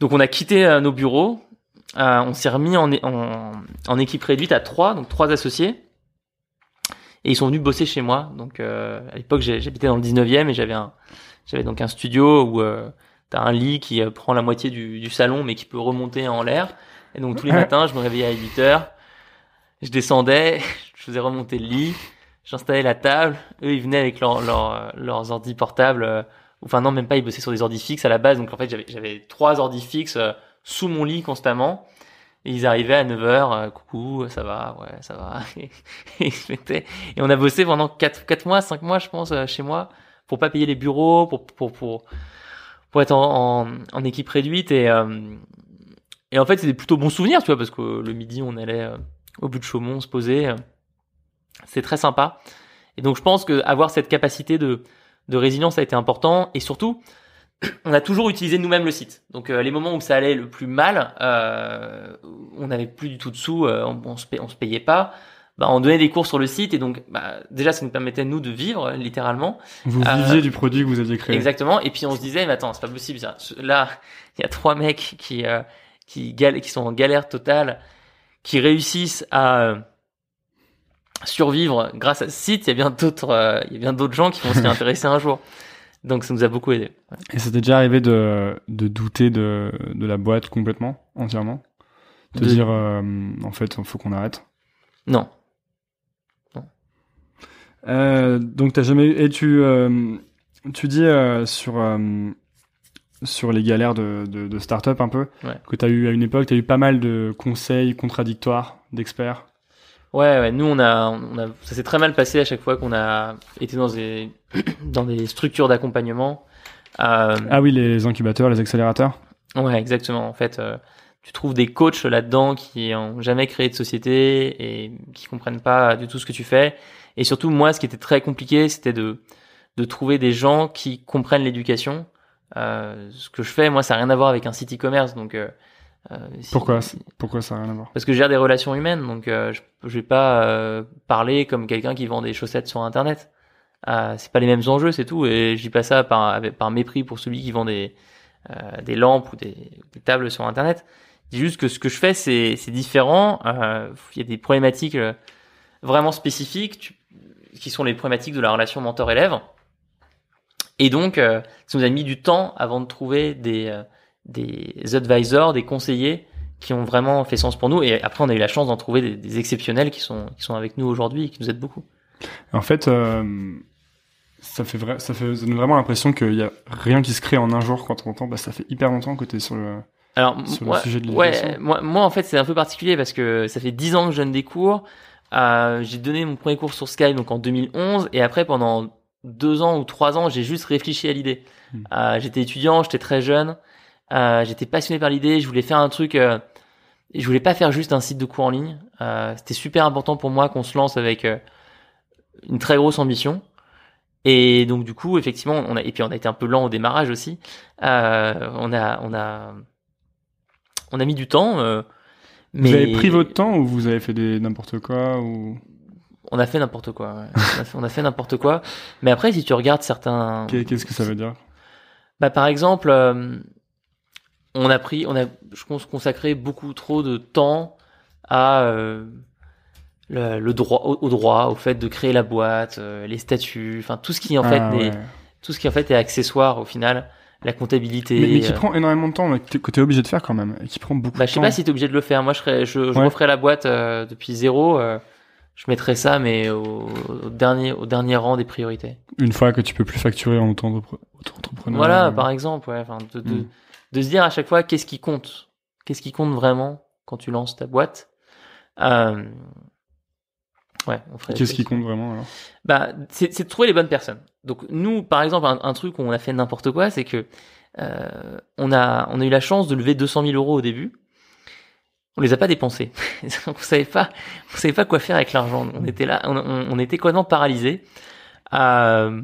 Donc on a quitté euh, nos bureaux, euh, on s'est remis en, en, en, équipe réduite à trois, donc trois associés. Et ils sont venus bosser chez moi. Donc à l'époque, j'habitais dans le 19e et j'avais un, j'avais donc un studio où t'as un lit qui euh, prend la moitié du, du, salon mais qui peut remonter en l'air. Et donc tous les matins, je me réveillais à 8 heures, je descendais, je faisais remonter le lit, j'installais la table, eux ils venaient avec leur, leur, leurs ordi portables, euh, enfin non même pas, ils bossaient sur des ordi fixes à la base, donc en fait j'avais, trois ordi fixes euh, sous mon lit constamment. Ils arrivaient à 9h, coucou, ça va, ouais, ça va. et, on a bossé pendant 4, 4 mois, 5 mois, je pense, chez moi, pour pas payer les bureaux, pour, pour, pour, être en, équipe réduite et euh, et en fait c'était plutôt bon souvenir tu vois parce que le midi on allait euh, au bout de Chaumont se poser C'est très sympa. Et donc je pense que avoir cette capacité de, de résilience a été important. Et surtout, on a toujours utilisé nous-mêmes le site. Donc euh, les moments où ça allait le plus mal, euh, on n'avait plus du tout de sous, euh, on, on, se on se payait pas. Bah, on donnait des cours sur le site et donc bah, déjà ça nous permettait nous de vivre littéralement. Vous viviez du produit que vous aviez créé. Exactement. Et puis on se disait mais attends c'est pas possible ça. Là il y a trois mecs qui qui, qui sont en galère totale, qui réussissent à survivre grâce à ce site, il y a bien d'autres, euh, il y a bien d'autres gens qui vont s'y intéresser un jour. Donc ça nous a beaucoup aidé. Et c'était déjà arrivé de, de douter de, de la boîte complètement, entièrement De, dire, euh, en fait, il faut qu'on arrête Non. non. Euh, donc t'as jamais eu... Et tu, euh, tu dis sur, sur les galères de, de, de start-up un peu, ouais. que t'as eu à une époque, t'as eu pas mal de conseils contradictoires d'experts? Ouais, ouais, nous on a, on a, ça s'est très mal passé à chaque fois qu'on a été dans des, dans des structures d'accompagnement. Euh, ah oui, les incubateurs, les accélérateurs. Ouais, exactement. En fait, euh, tu trouves des coachs là-dedans qui ont jamais créé de société et qui comprennent pas du tout ce que tu fais. Et surtout, moi, ce qui était très compliqué, c'était de, de trouver des gens qui comprennent l'éducation. Euh, ce que je fais, moi, ça n'a rien à voir avec un site e-commerce, donc euh, euh, Pourquoi Pourquoi ça n'a rien à voir? Parce que je gère des relations humaines, donc euh, je, je vais pas euh, parler comme quelqu'un qui vend des chaussettes sur Internet. Euh, c'est pas les mêmes enjeux, c'est tout. Et je dis pas ça par, mépris pour celui qui vend des, euh, lampes ou des, tables sur Internet. Je dis juste que ce que je fais, c'est, différent. Il y a des problématiques vraiment spécifiques qui sont les problématiques de la relation mentor-élève. Et donc, ça nous a mis du temps avant de trouver des des advisors, des conseillers qui ont vraiment fait sens pour nous. Et après, on a eu la chance d'en trouver des, exceptionnels qui sont avec nous aujourd'hui et qui nous aident beaucoup. En fait, euh, ça fait vrai, ça fait ça donne vraiment l'impression qu'il y a rien qui se crée en un jour quand on entend. Bah, ça fait hyper longtemps que tu es sur le, Alors, sur moi, le sujet de ouais, moi, moi, en fait, c'est un peu particulier parce que ça fait dix ans que je donne des cours. Euh, j'ai donné mon premier cours sur Skype donc en 2011 et après pendant deux ans ou trois ans j'ai juste réfléchi à l'idée. Hmm. Euh, j'étais étudiant, j'étais très jeune. Euh, j'étais passionné par l'idée, je voulais faire un truc. Euh, je voulais pas faire juste un site de cours en ligne. C'était super important pour moi qu'on se lance avec une très grosse ambition. Et donc du coup, effectivement, on a et puis on a été un peu lent au démarrage aussi. Euh, on a on a on a mis du temps. Euh, mais vous avez pris votre temps ou vous avez fait des n'importe quoi ou? On a fait n'importe quoi. Ouais. on a fait, fait n'importe quoi. Mais après, si tu regardes certains, qu'est-ce que ça veut dire? Bah par exemple, euh, on a pris, on a, je pense, consacré beaucoup trop de temps à le, le, droit, au, au, droit, au fait de créer la boîte, euh, les statuts, enfin tout ce qui en fait, ah, est, ouais. tout ce qui en fait est accessoire au final, la comptabilité. Mais, mais qui euh, prend énormément de temps, mais que t'es obligé de faire quand même, et qui prend beaucoup bah, de je temps. sais pas si t'es obligé de le faire. Moi, je serais, je, je Ouais. referais la boîte euh, depuis zéro. euh, je mettrais ça, mais au, au dernier, au dernier rang des priorités. Une fois que tu peux plus facturer en auto-entrepreneur. auto-entrepreneur, Voilà, euh, par exemple, ouais, de, de, Mm. de se dire à chaque fois qu'est-ce qui compte, qu'est-ce qui compte vraiment quand tu lances ta boîte? Ouais, on ferait. Qu'est-ce qui compte vraiment alors? Bah, c'est c'est de trouver les bonnes personnes. Donc nous, par exemple, un, un truc où on a fait n'importe quoi, c'est que euh, on a on a eu la chance de lever 200 000 euros au début. On les a pas dépensés. on savait pas, on savait pas quoi faire avec l'argent. On était là, on, on, on était complètement paralysés. Euh,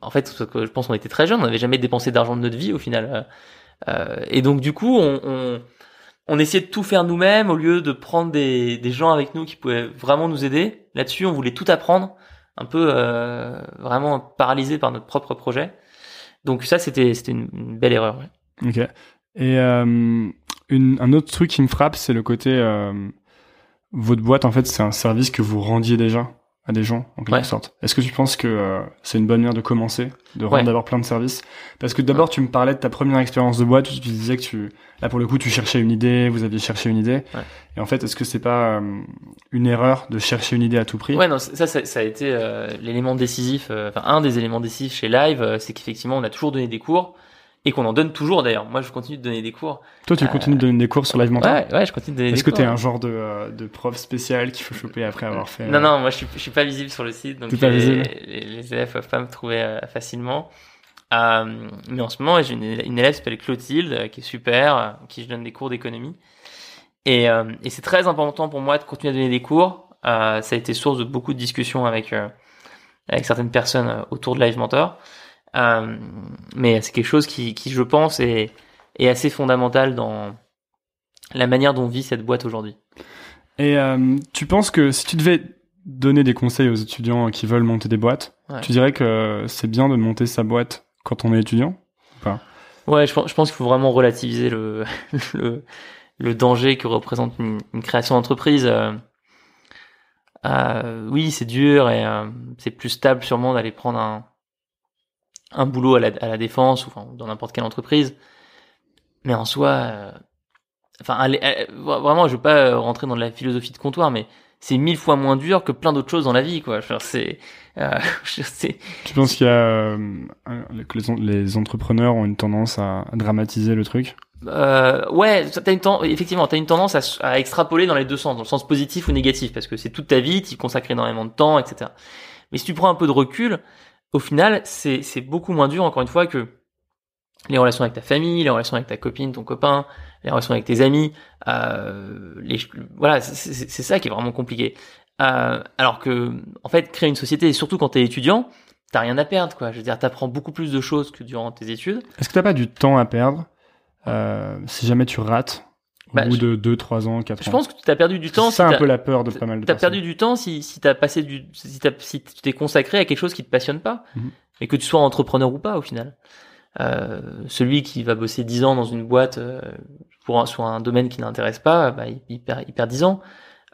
en fait, parce que je pense qu'on était très jeunes, on n'avait jamais dépensé d'argent de notre vie au final. Euh, et donc du coup, on, on, on essayait de tout faire nous-mêmes au lieu de prendre des, gens avec nous qui pouvaient vraiment nous aider. Là-dessus, on voulait tout apprendre, un peu euh, vraiment paralysé par notre propre projet. Donc ça, c'était c'était une, belle erreur. ouais. Ok. Et euh, un autre truc qui me frappe, c'est le côté euh, votre boîte en fait, c'est un service que vous rendiez déjà à des gens en quelque Ouais. sorte. Est-ce que tu penses que euh, c'est une bonne manière de commencer, de rendre Ouais. d'abord plein de services? Parce que d'abord tu me parlais de ta première expérience de boîte où tu disais que tu là pour le coup tu cherchais une idée, vous aviez cherché une idée. Ouais. Et en fait, est-ce que c'est pas euh, une erreur de chercher une idée à tout prix? Ouais, non, ça, ça, ça a été euh, l'élément décisif, euh, enfin un des éléments décisifs chez Live, euh, c'est qu'effectivement on a toujours donné des cours et qu'on en donne toujours d'ailleurs. Moi, je continue de donner des cours. Toi, tu Euh, continues de donner des cours sur Live Mentor Ouais, ouais, je continue de donner Est-ce des que cours. t'es un genre de, euh, de prof spécial qu'il faut choper après avoir fait Non, euh, non, moi je suis, je suis pas visible sur le site, donc les, les, les élèves peuvent pas me trouver euh, facilement. Euh, mais en ce moment, j'ai une, une élève qui s'appelle Clotilde, euh, qui est super, euh, qui je donne des cours d'économie. Et, euh, et c'est très important pour moi de continuer à donner des cours, Euh, ça a été source de beaucoup de discussions avec euh, avec certaines personnes euh, autour de Live Mentor. Euh, mais c'est quelque chose qui, qui, je pense, est, est assez fondamental dans la manière dont vit cette boîte aujourd'hui. Et euh, tu penses que si tu devais donner des conseils aux étudiants qui veulent monter des boîtes, Ouais. tu dirais que c'est bien de monter sa boîte quand on est étudiant ou pas? Ouais, je, pense- je pense qu'il faut vraiment relativiser le, le, le danger que représente une, une création d'entreprise. Euh, euh, oui, c'est dur et euh, c'est plus stable sûrement d'aller prendre un, un boulot à la, à la défense ou enfin, dans n'importe quelle entreprise. Mais en soi, euh, enfin, aller- euh, vraiment, je veux pas euh, rentrer dans la philosophie de comptoir, mais c'est mille fois moins dur que plein d'autres choses dans la vie, quoi. C'est, euh, Tu penses qu'il y a euh, que les, en- les entrepreneurs ont une tendance à, à dramatiser le truc? Euh, ouais, t'as une ten- effectivement, t'as une tendance à, extrapoler dans les deux sens, dans le sens positif ou négatif, parce que c'est toute ta vie, tu y consacres énormément de temps, etc. Mais si tu prends un peu de recul, au final, c'est beaucoup moins dur, encore une fois, que les relations avec ta famille, les relations avec ta copine, ton copain, les relations avec tes amis. Euh, voilà, c'est ça qui est vraiment compliqué. Euh, alors que, en fait, créer une société, et surtout quand t'es étudiant, t'as rien à perdre, quoi. Je veux dire, t'apprends beaucoup plus de choses que durant tes études. Est-ce que t'as pas du temps à perdre? Euh, si jamais tu rates au Bah, bout je- de 2, 3 ans, 4 ans Je pense que t'as perdu du temps. C'est si un peu la peur de pas mal de personnes. perdu du temps si, si t'as passé du, si, t'as- si tu t'es consacré à quelque chose qui te passionne pas, Mhm. et que tu sois entrepreneur ou pas au final. Euh, celui qui va bosser 10 ans dans une boîte euh, pour un, sur un domaine qui n'intéresse pas, bah, il, il perd, il perd 10 ans.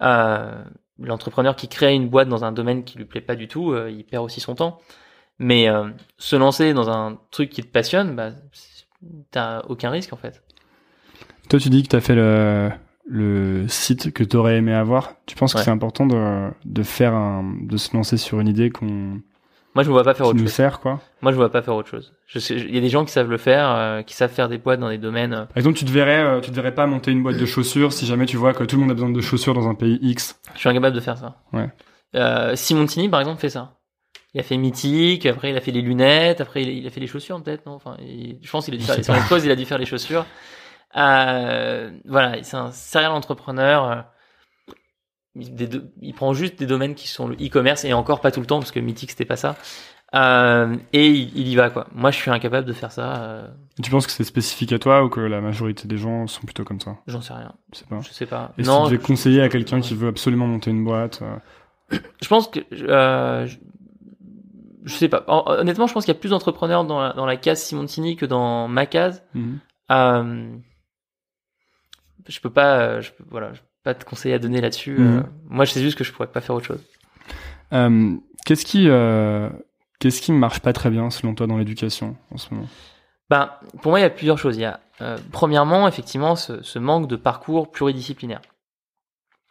Euh, L'entrepreneur qui crée une boîte dans un domaine qui lui plaît pas du tout, euh, il perd aussi son temps. Mais euh, se lancer dans un truc qui te passionne, bah, t'as aucun risque en fait. Toi, tu dis que t'as fait le, le site que t'aurais aimé avoir. Tu penses que c'est important de, de faire un, de se lancer sur une idée qu'on, Moi, je me vois pas faire autre nous chose. sert, quoi Moi, je vois pas faire autre chose. Il y a des gens qui savent le faire, euh, qui savent faire des boîtes dans des domaines. euh, Par exemple, tu te verrais, euh, tu te verrais pas monter une boîte de chaussures si jamais tu vois que tout le monde a besoin de chaussures dans un pays X. Je suis incapable de faire ça. Ouais. Euh, Simontini, par exemple, fait ça. Il a fait Mythique, après il a fait les lunettes, après il a, il a fait les chaussures peut-être, non? Enfin, il- je pense qu'il a dû faire les pauses, il a dû faire les chaussures. Euh, voilà, c'est un serial entrepreneur. euh, Il, des do- il prend juste des domaines qui sont le e-commerce et encore pas tout le temps parce que Mythique c'était pas ça. Euh, et il, il y va quoi. Moi, je suis incapable de faire ça. euh, tu penses que c'est spécifique à toi ou que la majorité des gens sont plutôt comme ça J'en sais rien. Je sais pas. Je sais pas. Et si non, tu devais je- conseiller à quelqu'un qui veut absolument monter une boîte, euh, Je pense que je, je sais pas. Hon- Honnêtement, je pense qu'il y a plus d'entrepreneurs dans la, dans la case Simontini que dans ma case. Euh, je peux pas, euh, je voilà, je peux pas te conseiller à donner là-dessus. Mhm. Euh, moi, je sais juste que je pourrais pas faire autre chose. Euh, qu'est-ce qui, qu'est-ce qui marche pas très bien selon toi dans l'éducation en ce moment? Ben, pour moi, il y a plusieurs choses. Il y a euh, premièrement, effectivement, ce, ce manque de parcours pluridisciplinaire.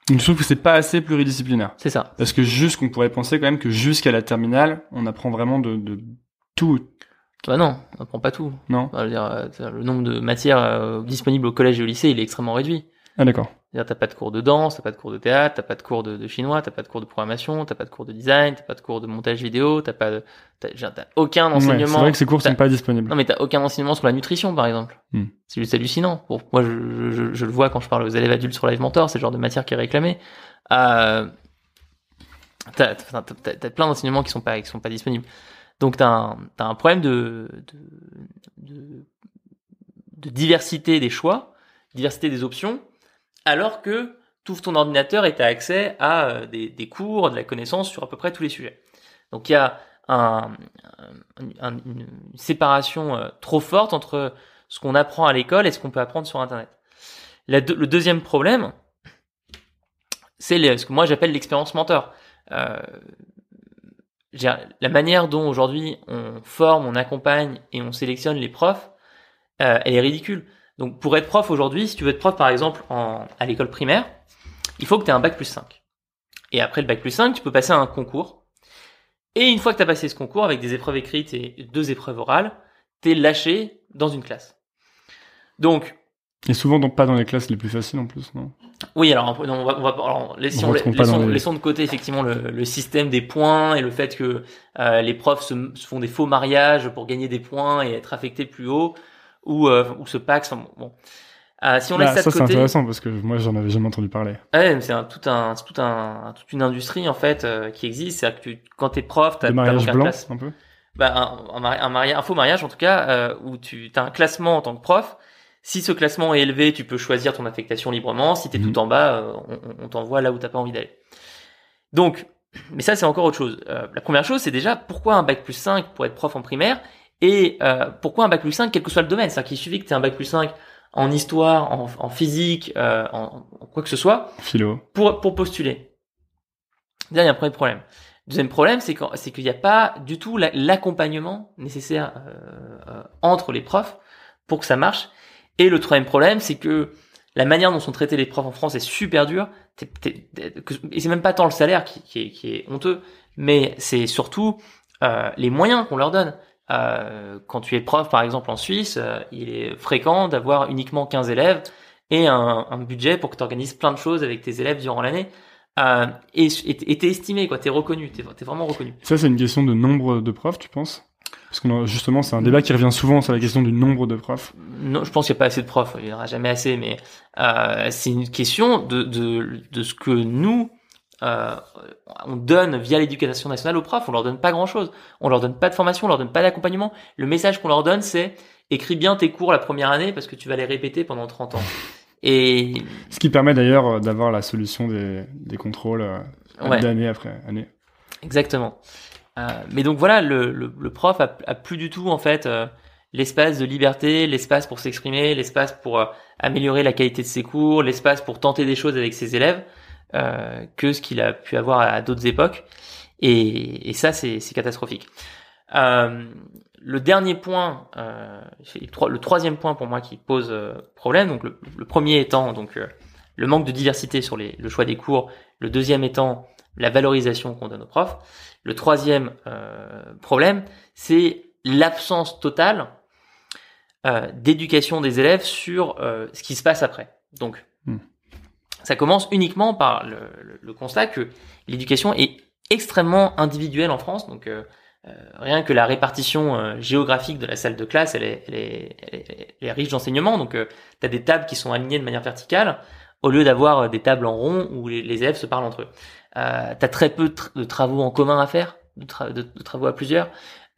Je trouve que c'est pas assez pluridisciplinaire. C'est ça. Parce que juste qu'on pourrait penser quand même que jusqu'à la terminale, on apprend vraiment de, de tout, Bah non, on apprend pas tout. non Enfin, je veux dire, euh, le nombre de matières euh, disponibles au collège et au lycée, il est extrêmement réduit. Ah d'accord. C'est-à-dire, t'as pas de cours de danse, t'as pas de cours de théâtre, t'as pas de cours de, de chinois, t'as pas de cours de programmation, t'as pas de cours de design, t'as pas de cours de montage vidéo, t'as pas de, t'as, genre, t'as aucun Ouais, c'est enseignement. vrai que ces cours sont t'as- pas disponibles. Non, mais t'as aucun enseignement sur la nutrition, par exemple. Hmm. C'est juste hallucinant. Pour moi, je, je, je le vois quand je parle aux élèves adultes sur Live Mentor, c'est le genre de matière qui est réclamée. Euh, t'as, t'as, t'as- t'as plein d'enseignements qui sont pas, qui sont pas disponibles. Donc t'as un, t'as un problème de, diversité des choix, diversité des options, alors que tu ouvres ton ordinateur et tu as accès à euh, des, cours, de la connaissance sur à peu près tous les sujets. Donc il y a un, un- un- une séparation euh, trop forte entre ce qu'on apprend à l'école et ce qu'on peut apprendre sur Internet. Le deuxième problème, c'est ce que moi j'appelle l'expérience mentor. Euh, la manière dont aujourd'hui on forme, on accompagne et on sélectionne les profs, euh, elle est ridicule. Donc pour être prof aujourd'hui, si tu veux être prof par exemple en, à l'école primaire, il faut que tu aies un bac plus 5. Et après le bac plus 5, tu peux passer à un concours. Et une fois que tu as passé ce concours avec des épreuves écrites et deux épreuves orales, tu es lâché dans une classe. Donc, Et souvent donc pas dans les classes les plus faciles en plus, non? Oui, alors, on va, on va alors, laissons, On rentre pas laissons- dans les- laissons de côté effectivement le, le système des points et le fait que euh, les profs se, se font des faux mariages pour gagner des points et être affectés plus haut ou, euh, ou se paxent. Bon. Euh, si on Bah, laisse ça, ça c'est intéressant parce que moi j'en avais jamais entendu parler. ouais, mais c'est un, tout un, c'est tout un, toute une industrie en fait euh, qui existe. C'est-à-dire que tu, quand t'es prof, t'as mariage blanc, classe- un peu? bah, un, un, mari- un, mariage, un faux mariage en tout cas, euh, où tu as un classement en tant que prof. Si ce classement est élevé, tu peux choisir ton affectation librement. Si tu es Mhm. tout en bas, euh, on, t'envoie là où t'as pas envie d'aller. Donc, mais ça c'est encore autre chose. Euh, la première chose, c'est déjà pourquoi un bac plus 5 pour être prof en primaire et euh, pourquoi un bac plus 5 quel que soit le domaine? C'est-à-dire qu'il suffit que tu aies un bac plus 5 en histoire, en, en physique, euh, en, en quoi que ce soit, Philo. pour, pour postuler. Déjà, il y a un premier problème. Deuxième problème, c'est qu'il n'y a pas du tout la- l'accompagnement nécessaire entre les profs pour que ça marche. Et le troisième problème, c'est que la manière dont sont traités les profs en France est super dure. T'es- t'es- t'es- Et c'est même pas tant le salaire qui, est, honteux, mais c'est surtout euh, les moyens qu'on leur donne. Euh, quand tu es prof, par exemple en Suisse, euh, il est fréquent d'avoir uniquement 15 élèves et un, budget pour que tu organises plein de choses avec tes élèves durant l'année. Et et- t'es estimé, quoi, t'es reconnu, t'es es vraiment reconnu. Ça c'est une question de nombre de profs, tu penses? Parce que justement c'est un débat qui revient souvent sur la question du nombre de profs. Non, je pense qu'il n'y a pas assez de profs, il n'y en aura jamais assez, mais euh, c'est une question de, de, de ce que nous, euh, on donne via l'éducation nationale aux profs, on leur donne pas grand-chose, on leur donne pas de formation, on leur donne pas d'accompagnement. Le message qu'on leur donne, c'est écris bien tes cours la première année parce que tu vas les répéter pendant 30 ans. Et Ce qui permet d'ailleurs d'avoir la solution des, des contrôles euh, ouais. d'année après année. Exactement. Euh, mais donc voilà, le, le, le prof a, a plus du tout en fait euh, l'espace de liberté, l'espace pour s'exprimer, l'espace pour euh, améliorer la qualité de ses cours, l'espace pour tenter des choses avec ses élèves euh, que ce qu'il a pu avoir à, d'autres époques. Et, et ça, c'est catastrophique. Le dernier point, le tro- le troisième point pour moi qui pose problème, donc le, le premier étant donc le manque de diversité sur les, le choix des cours, le deuxième étant la valorisation qu'on donne aux profs. Le troisième euh, problème, c'est l'absence totale euh, d'éducation des élèves sur euh, ce qui se passe après. Donc, Hmm. ça commence uniquement par le, le- le constat que l'éducation est extrêmement individuelle en France. Donc, euh, euh, rien que la répartition euh, géographique de la salle de classe, elle est, elle est, elle est- elle est riche d'enseignement. Donc, tu as des tables qui sont alignées de manière verticale au lieu d'avoir des tables en rond où les, les élèves se parlent entre eux. Euh, t'as très peu de, tra- de travaux en commun à faire, de, tra- de- de travaux à plusieurs.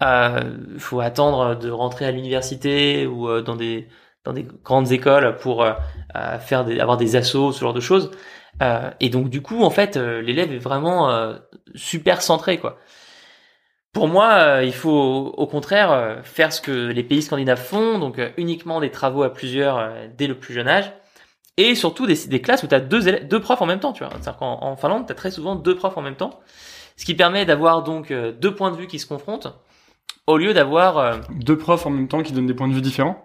Euh, Il faut attendre de rentrer à l'université ou euh, dans des dans des grandes écoles pour euh, euh, faire des, avoir des assos, ce genre de choses. Euh, et donc du coup, en fait, euh, l'élève est vraiment euh, super centré, quoi. Pour moi, euh, il faut au contraire euh, faire ce que les pays scandinaves font, donc euh, uniquement des travaux à plusieurs euh, dès le plus jeune âge, et surtout des, des classes où tu as deux, élèves- deux profs en même temps. Tu vois, c'est-à-dire qu'en en Finlande, tu as très souvent deux profs en même temps, ce qui permet d'avoir donc euh, deux points de vue qui se confrontent, au lieu d'avoir euh, Deux profs en même temps qui donnent des points de vue différents?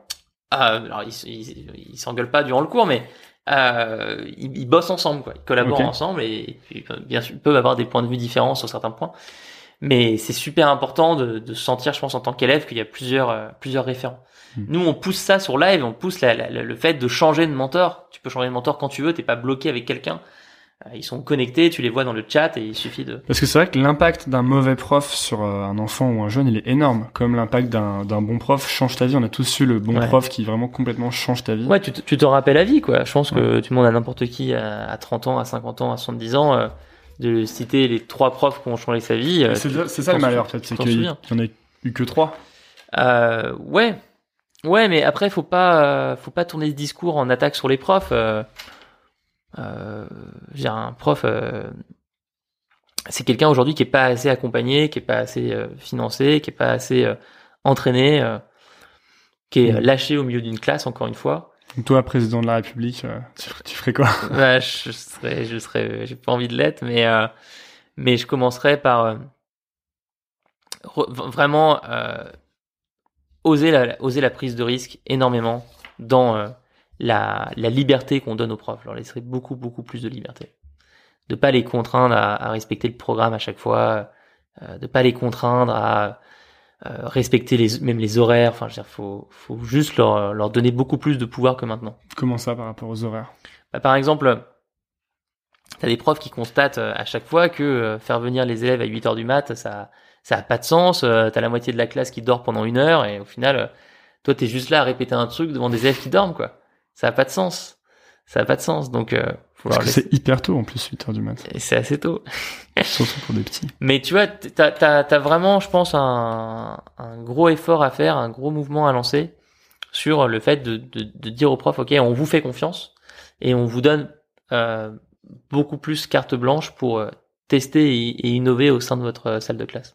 ah, alors ils ils ils s'engueulent pas durant le cours, mais euh, ils, ils bossent ensemble, quoi. Ils collaborent ensemble et, puis, bien sûr ils peuvent avoir des points de vue différents sur certains points. Mais c'est super important de, de sentir, je pense, en tant qu'élève, qu'il y a plusieurs plusieurs référents. Hmm. Nous, on pousse ça sur live, on pousse la- la- la- le fait de changer de mentor. Tu peux changer de mentor quand tu veux, t'es pas bloqué avec quelqu'un. Euh, Ils sont connectés, tu les vois dans le chat et il suffit de. Parce que c'est vrai que l'impact d'un mauvais prof sur euh, un enfant ou un jeune, il est énorme. Comme l'impact d'un bon prof change ta vie. On a tous su le bon Ouais. prof qui vraiment complètement change ta vie. Ouais, tu te- tu t'en rappelles à vie, quoi. Je pense que tu demandes à n'importe qui à, à 30 ans, à 50 ans, à 70 ans, euh, de citer les trois profs qui ont changé sa vie. C'est ça le malheur, fait. C'est qu'il souviens. y en a eu que trois. Euh, ouais, ouais, mais après, faut pas, euh, faut pas tourner ce discours en attaque sur les profs. Euh, euh, j'ai un prof, euh, c'est quelqu'un aujourd'hui qui est pas assez accompagné, qui est pas assez euh, financé, qui est pas assez euh, entraîné, euh, qui est lâché au milieu d'une classe, encore une fois. Donc toi, président de la République, tu, tu ferais quoi? Je serais, je serais, j'ai pas envie de l'être, mais euh, mais je commencerai par euh, re- vraiment euh, oser la, oser la prise de risque énormément dans euh, la, la liberté qu'on donne aux profs. Leur laisserait beaucoup beaucoup plus de liberté, de pas les contraindre à, à respecter le programme à chaque fois, euh, de pas les contraindre à euh, respecter les même les horaires. Enfin, je veux dire, faut faut juste leur leur donner beaucoup plus de pouvoir que maintenant. Comment ça par rapport aux horaires? Bah, par exemple, t'as des profs qui constatent euh, à chaque fois que faire venir les élèves à 8 heures du mat, ça ça a pas de sens. Euh, t'as la moitié de la classe qui dort pendant une heure et au final, euh, toi t'es juste là à répéter un truc devant des élèves qui dorment quoi. Ça a pas de sens. Ça a pas de sens. Donc, euh, faut Parce leur que laisser- c'est hyper tôt en plus, 8h du mat. et c'est assez tôt. Surtout pour des petits. Mais tu vois, t'as, t'as vraiment, je pense, un, un gros effort à faire, un gros mouvement à lancer sur le fait de, de, de dire aux profs, ok, on vous fait confiance et on vous donne euh, beaucoup plus carte blanche pour tester et, et innover au sein de votre salle de classe.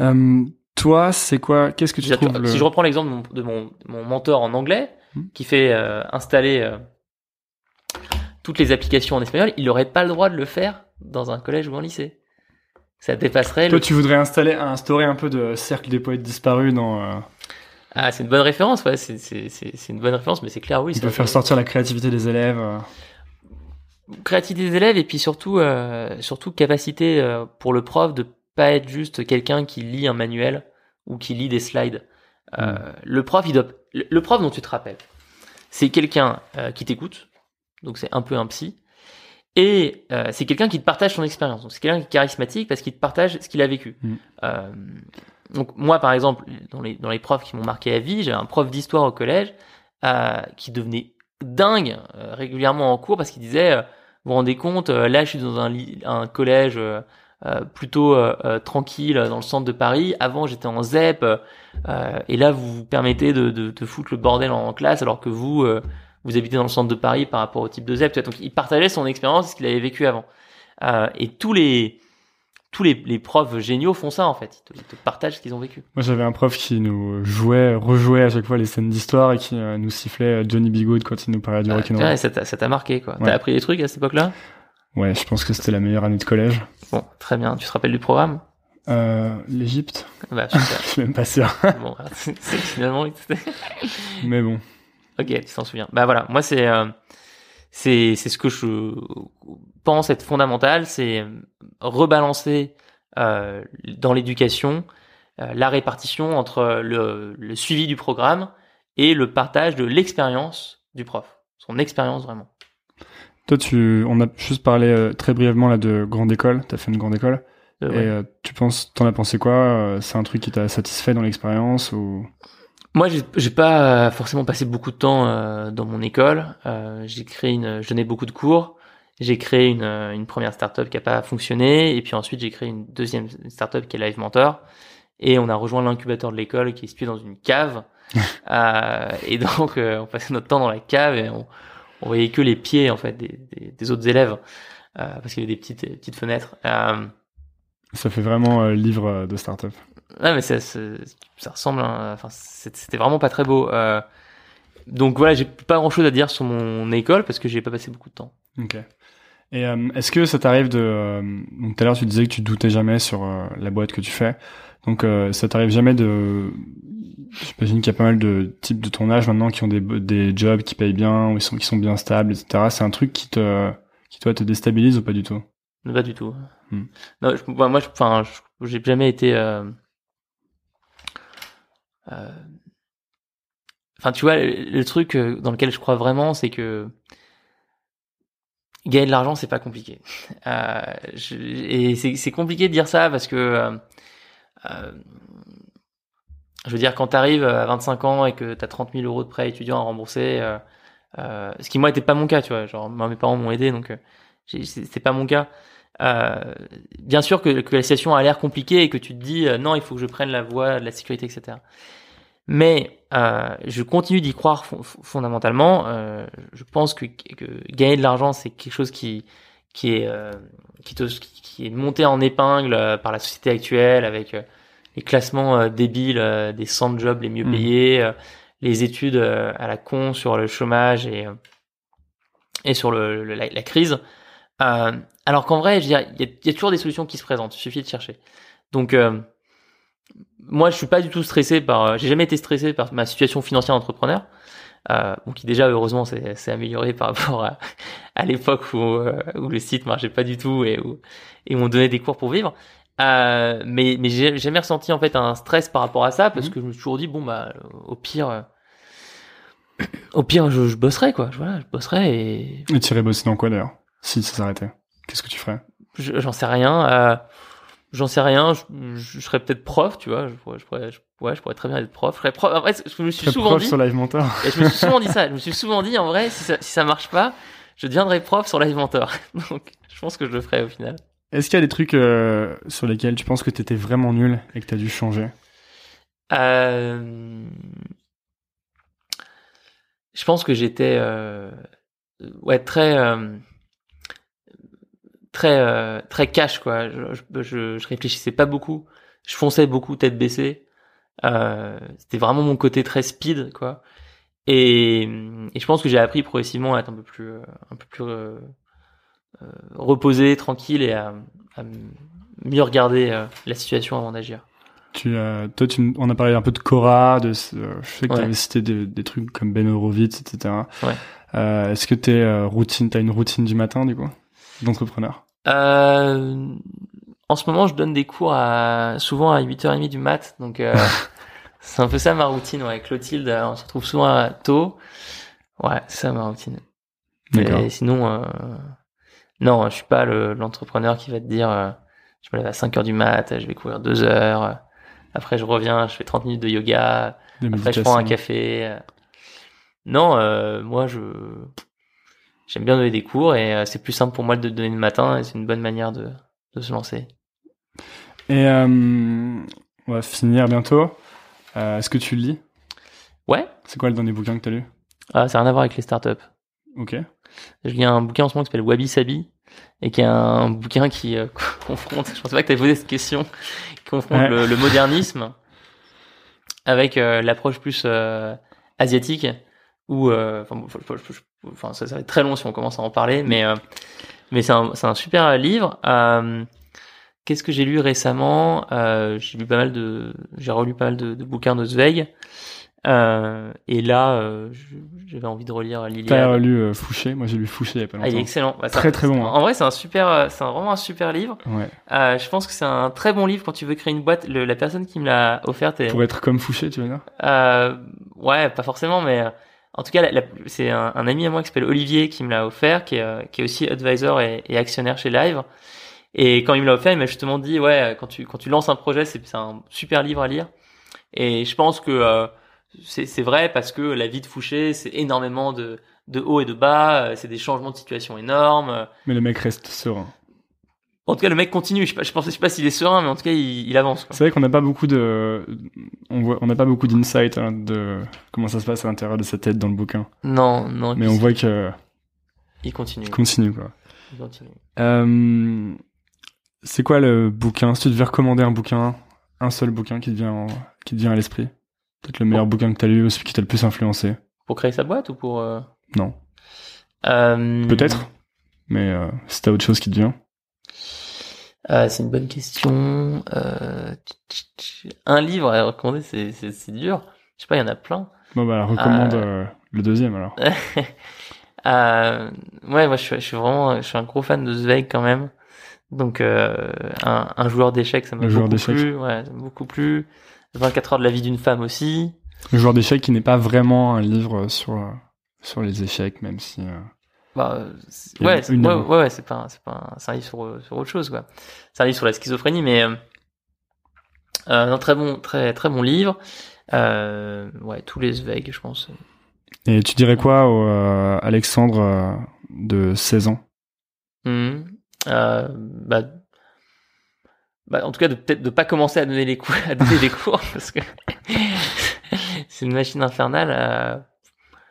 Euh, toi, c'est quoi Qu'est-ce que tu trouves le... Si je reprends l'exemple de mon, de mon, mon mentor en anglais, Hmm. qui fait euh, installer euh, toutes les applications en espagnol, il n'aurait pas le droit de le faire dans un collège ou un lycée. Ça dépasserait Toi, le tu voudrais installer, instaurer un peu de cercle des poètes disparus dans. euh, Ah, c'est une bonne référence, ouais, c'est, c'est, c'est, c'est une bonne référence, mais c'est clair, oui. ça peut faire sortir la créativité des élèves. Créativité des élèves et puis surtout, surtout capacité pour le prof de pas être juste quelqu'un qui lit un manuel ou qui lit des slides. Euh, Le prof, il doit, le, prof dont tu te rappelles, c'est quelqu'un euh, qui t'écoute, donc c'est un peu un psy, et euh, c'est quelqu'un qui te partage son expérience. Donc c'est quelqu'un qui est charismatique parce qu'il te partage ce qu'il a vécu. Mm. Euh, donc moi, par exemple, dans les dans les profs qui m'ont marqué à vie, j'ai un prof d'histoire au collège qui devenait dingue régulièrement en cours parce qu'il disait, vous vous rendez compte, là je suis dans un, collège plutôt euh, euh, tranquille dans le centre de Paris. Avant j'étais en ZEP euh, euh, et là vous vous permettez de, de, de foutre le bordel en classe alors que vous euh, vous habitez dans le centre de Paris par rapport au type de ZEP. Donc il partageait son expérience, ce qu'il avait vécu avant. Euh, et tous les tous les, les profs géniaux font ça en fait. Ils te, ils te partagent ce qu'ils ont vécu. Moi, j'avais un prof qui nous jouait, rejouait à chaque fois les scènes d'histoire et qui euh, nous sifflait euh, Johnny Bigood quand il nous parlait du Ah, rock'n'roll. ça t'a ça t'a marqué quoi. Ouais. T'as appris des trucs à cette époque-là? Ouais, je pense que c'était la meilleure année de collège. Bon, très bien. Tu te rappelles du programme? Euh, L'Égypte, Bah super. je suis même pas sûr. bon, c'est finalement. Mais bon. Ok, tu t'en souviens. Bah voilà, moi c'est euh, c'est c'est ce que je pense être fondamental, c'est rebalancer euh, dans l'éducation euh, la répartition entre le, le suivi du programme et le partage de l'expérience du prof, son expérience vraiment. Toi, tu, on a juste parlé euh, très brièvement là de grande école. T'as fait une grande école. Euh, Et ouais. euh, tu penses, t'en as pensé quoi C'est un truc qui t'a satisfait dans l'expérience ou? Moi, j'ai pas forcément passé beaucoup de temps dans mon école. J'ai créé une, je donnais beaucoup de cours. J'ai créé une, une première startup qui a pas fonctionné, et puis ensuite j'ai créé une deuxième startup qui est Live Mentor. Et on a rejoint l'incubateur de l'école qui est situé dans une cave. Et donc on passait notre temps dans la cave et on, on voyait que les pieds en fait des, des, des autres élèves euh, parce qu'il y avait des petites petites fenêtres. Euh, ça fait vraiment euh, livre de start-up Ouais, mais ça, ça, ça ressemble. Enfin, c'est- c'était vraiment pas très beau. Donc voilà, j'ai pas grand chose à dire sur mon école parce que j'ai pas passé beaucoup de temps. Ok. Et euh, est-ce que ça t'arrive de... euh, donc tout à l'heure tu disais que tu doutais jamais sur euh, la boîte que tu fais. Donc ça t'arrive jamais de... J'imagine qu'il y a pas mal de types de ton âge maintenant qui ont des, des jobs qui payent bien, ou ils sont, qui sont bien stables, etc. C'est un truc qui te, qui toi te déstabilise ou pas du tout? Pas du tout. Hmm. Non, je- moi, je- enfin, j'ai jamais été. euh, euh, Enfin, tu vois, le, le truc euh, dans lequel je crois vraiment, c'est que gagner de l'argent, c'est pas compliqué. Euh, je- et c'est c'est compliqué de dire ça parce que, euh, je veux dire, quand t'arrives à 25 ans et que t'as 30 000 euros de prêt étudiant à rembourser, euh, euh, ce qui moi était pas mon cas, tu vois. Genre, moi, mes parents m'ont aidé, donc euh, c'est pas mon cas. Euh, bien sûr que, la situation a l'air compliquée et que tu te dis euh, non, il faut que je prenne la voie de la sécurité, etc. Mais je continue d'y croire fon- fon- fondamentalement. Je pense que, que gagner de l'argent, c'est quelque chose qui qui est qui, qui est monté en épingle par la société actuelle avec les classements euh, débiles euh, des 100 jobs les mieux Mhm. payés, euh, les études à la con sur le chômage et et sur le, le- la, la crise. Euh, alors qu'en vrai, il y, a- il y a toujours des solutions qui se présentent. Il suffit de chercher. Donc euh, moi, je suis pas du tout stressé par. euh, J'ai jamais été stressé par ma situation financière d'entrepreneur, bon, qui déjà heureusement s'est s'est amélioré par rapport à, à l'époque où, où le site marchait pas du tout et où et où on donnait des cours pour vivre. Euh, mais mais j'ai jamais ressenti en fait un stress par rapport à ça parce Mhm. que je me suis toujours dit bon bah au pire euh, au pire je, je bosserai quoi voilà je bosserai et Et t'irais bosser dans quoi d'ailleurs Si ça s'arrêtait? Qu'est-ce que tu ferais? Je- j'en sais rien. Euh, J'en sais rien. Je, je serais peut-être prof, tu vois. Je pourrais, je pourrais, je, ouais, je pourrais très bien être prof. Je serais prof. Après, je me suis souvent proche dit. sur Live Mentor. Et je me suis souvent dit ça. Je me suis souvent dit, en vrai, si ça, si ça marche pas, je deviendrai prof sur Live Mentor. Donc, je pense que je le ferai au final. Est-ce qu'il y a des trucs euh, sur lesquels tu penses que t'étais vraiment nul et que t'as dû changer? Euh... Je pense que j'étais euh... ouais très euh... très euh... très cash quoi. Je, réfléchissais pas beaucoup. Je fonçais beaucoup tête baissée. C'était vraiment mon côté très speed quoi. Et, et je pense que j'ai appris progressivement à être un peu plus un peu plus euh, reposé, tranquille et à, à mieux regarder euh, la situation avant d'agir. tu, euh, Toi, tu, on a parlé un peu de Cora, de, euh, je sais que Ouais. t'avais cité des, des trucs comme Ben Horowitz, etc. Ouais. Euh, Est-ce que euh, routine, t'as une routine du matin du coup d'entrepreneur? En ce moment, je donne des cours à, souvent à 8h30 du mat, donc c'est un peu ça ma routine. Ouais, Clotilde, euh, on se retrouve souvent à- tôt. Ouais, c'est ça ma routine. D'accord. Et sinon, non, je suis pas le- l'entrepreneur qui va te dire, euh, je me lève à 5h du mat, je vais courir 2 heures, euh, après je reviens, je fais 30 minutes de yoga, après je prends un café. euh. Non, euh, moi je j'aime bien donner des cours et c'est plus simple pour moi de donner le matin et c'est une bonne manière de, de se lancer. Et euh, on va finir bientôt. Euh, Est-ce que tu lis? Ouais, C'est quoi le dernier bouquin que t'as lu? Ah, ça n'a rien à voir avec les startups. Ok. Je lis un bouquin en ce moment qui s'appelle Wabi Sabi et qui est un bouquin qui euh, confronte, je pensais pas que tu posé cette question, qui confronte Ouais. le, le modernisme avec euh, l'approche plus euh, asiatique où, enfin, ça, ça va être très long si on commence à en parler, mais mais c'est un, un super livre. Qu'est-ce que j'ai lu récemment? J'ai lu pas mal de, j'ai relu pas mal de, de bouquins de Zweig. Euh, et là, euh, j'avais envie de relire T'as l'Iliade. lu euh, Fouché Moi j'ai lu Fouché il y a pas Ah, il est longtemps. excellent. Bah, Très, très bon, hein. En vrai, c'est un super, euh, c'est vraiment un super livre. ouais. Je pense que c'est un très bon livre quand tu veux créer une boîte. Le- la personne qui me l'a offerte est, Pour être comme Fouché, tu veux dire? Euh, ouais, pas forcément, mais en tout cas, c'est un, un ami à moi qui s'appelle Olivier qui me l'a offert, qui est, qui est aussi advisor et, et actionnaire chez Live. Et quand il me l'a offert, il m'a justement dit, ouais, quand tu quand tu lances un projet, c'est un super livre à lire. Et je pense que c'est vrai parce que la vie de Fouché, c'est énormément de de hauts et de bas, euh, c'est des changements de situation énormes. euh, Mais le mec reste serein. En tout cas, le mec continue. Je sais je sais pas s'il est serein, mais en tout cas, il, il avance. C'est vrai qu'on n'a pas beaucoup de, on voit, on n'a pas beaucoup d'insight hein, de comment ça se passe à l'intérieur de sa tête dans le bouquin. Non, non. Mais on voit que il continue. il continue quoi. Il continue. Euh, c'est quoi le bouquin? Si tu devais recommander un bouquin, un seul bouquin qui te vient, en- qui te vient à l'esprit, peut-être le meilleur bouquin que t'as lu ou celui qui t'a le plus influencé. Pour créer sa boîte ou pour euh... Non, euh, peut-être. Mais euh, si t'as autre chose qui te vient. euh, C'est une bonne question. Un livre à recommander, c'est dur. Je sais pas, il y en a plein. Bon bah recommande le deuxième alors. Ouais, moi, je suis, je suis vraiment, je suis un gros fan de Zweig quand même. Donc, un, un joueur d'échecs, ça m'a beaucoup plu. Ouais, ça m'a beaucoup plu. 24 heures de la vie d'une femme aussi. Le joueur d'échecs qui n'est pas vraiment un livre sur euh, sur les échecs, même si. euh, Bah, euh, ouais, c'est- une ouais, avant. ouais, ouais, c'est pas, un- c'est pas, un- c'est un livre sur, euh, sur autre chose, quoi. C'est un livre sur la schizophrénie, mais euh, euh, un très bon, très, très bon livre. Euh, ouais, tous les Zweig, je pense. Et tu dirais quoi au euh, Alexandre euh, de 16 ans? Euh, bah, bah, en tout cas, de peut-être de pas commencer à donner les cours, à donner des cours, parce que c'est une machine infernale. euh.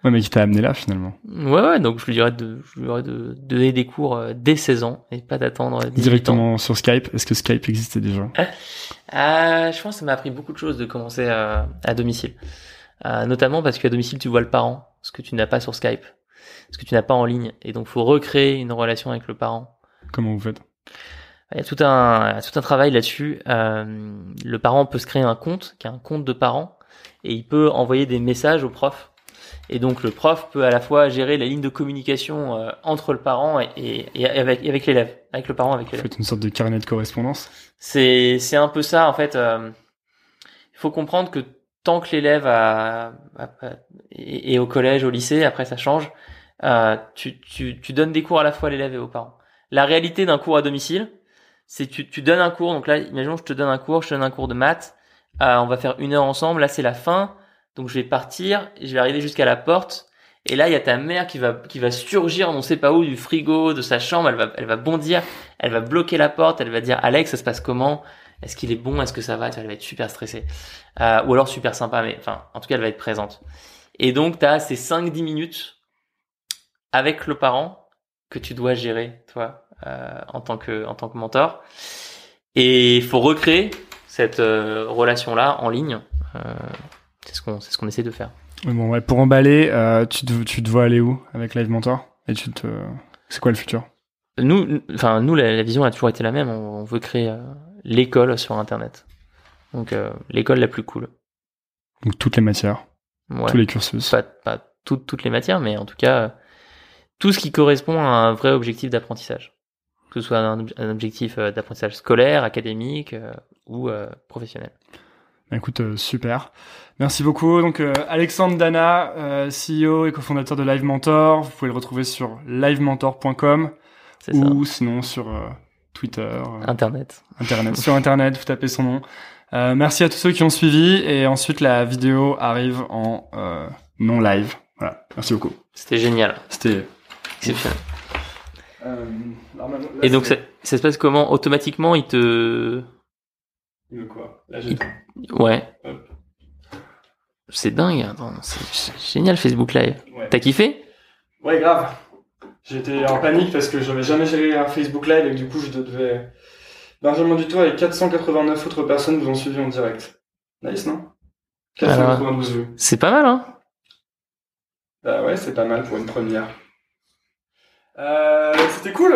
Ouais, mais qui t'a amené là finalement. Ouais, ouais, donc je lui dirais de, je lui dirais de, de donner des cours euh, dès 16 ans et pas d'attendre 18 ans. Directement sur Skype. Est-ce que Skype existait déjà? Euh, je pense que ça m'a appris beaucoup de choses de commencer à, à domicile. Euh, notamment parce qu'à domicile, tu vois le parent, ce que tu n'as pas sur Skype, ce que tu n'as pas en ligne. Et donc, faut recréer une relation avec le parent. Comment vous faites? Il y a tout un, tout un travail là-dessus. Euh, le parent peut se créer un compte, qui est un compte de parent, et il peut envoyer des messages au prof. Et donc, le prof peut à la fois gérer la ligne de communication euh, entre le parent et, et, et avec, et avec l'élève, avec le parent, avec l'élève. faites une sorte de carnet de correspondance C'est c'est un peu ça en fait. euh, Il faut comprendre que tant que l'élève a, a- est au collège, au lycée, après ça change. euh, tu, tu, tu donnes des cours à la fois à l'élève et aux parents. La réalité d'un cours à domicile, c'est tu, tu donnes un cours. Donc là, imaginons, je te donne un cours, je te donne un cours de maths. Euh, on va faire une heure ensemble. Là, c'est la fin. Donc je vais partir, je vais arriver jusqu'à la porte. Et là, il y a ta mère qui va qui va surgir, on ne sait pas où, du frigo, de sa chambre. Elle va elle va bondir, elle va bloquer la porte, elle va dire Alex, ça se passe comment? Est-ce qu'il est bon? Est-ce que ça va? Elle va être super stressée, euh, ou alors super sympa, mais enfin, en tout cas, elle va être présente. Et donc, tu as ces 5-10 minutes avec le parent que tu dois gérer, toi, en tant que en tant que mentor. Et il faut recréer cette euh, relation-là en ligne. Euh, c'est ce qu'on c'est ce qu'on essaie de faire. Bon, ouais, pour emballer, euh, tu, te, tu te vois aller où avec Live Mentor? Et tu te, c'est quoi le futur? Nous, enfin nous, la, la, vision a toujours été la même. On, on veut créer euh, l'école sur Internet. Donc euh, l'école la plus cool. Donc toutes les matières, Ouais. tous les cursus. Pas, pas toutes toutes les matières, mais en tout cas euh, tout ce qui correspond à un vrai objectif d'apprentissage. Que ce soit un, ob- un objectif euh, d'apprentissage scolaire, académique euh, ou euh, professionnel. Bah, Écoute, super. Merci beaucoup. Donc euh, Alexandre Dana, euh, CEO et cofondateur de Live Mentor. Vous pouvez le retrouver sur livementor.com ça. ou sinon sur euh, Twitter, Internet. Internet. sur Internet, vous tapez son nom. Merci à tous ceux qui ont suivi et ensuite la vidéo arrive en non live. Voilà. Merci beaucoup. C'était génial. C'était. Exceptionnel. Normalement, là, Et donc ça, se passe comment Automatiquement, il te... De quoi? Là, Il- Ouais. C'est dingue. Attends, c'est c'est génial Facebook Live. Ouais. T'as kiffé? Ouais, grave. J'étais en panique parce que j'avais jamais géré un Facebook Live et que du coup, je devais. Benjamin Dutoit et 489 autres personnes vous ont suivi en direct. Nice, non? 492 vues. C'est pas mal, hein Bah ouais, c'est pas mal pour une première. Euh, c'était cool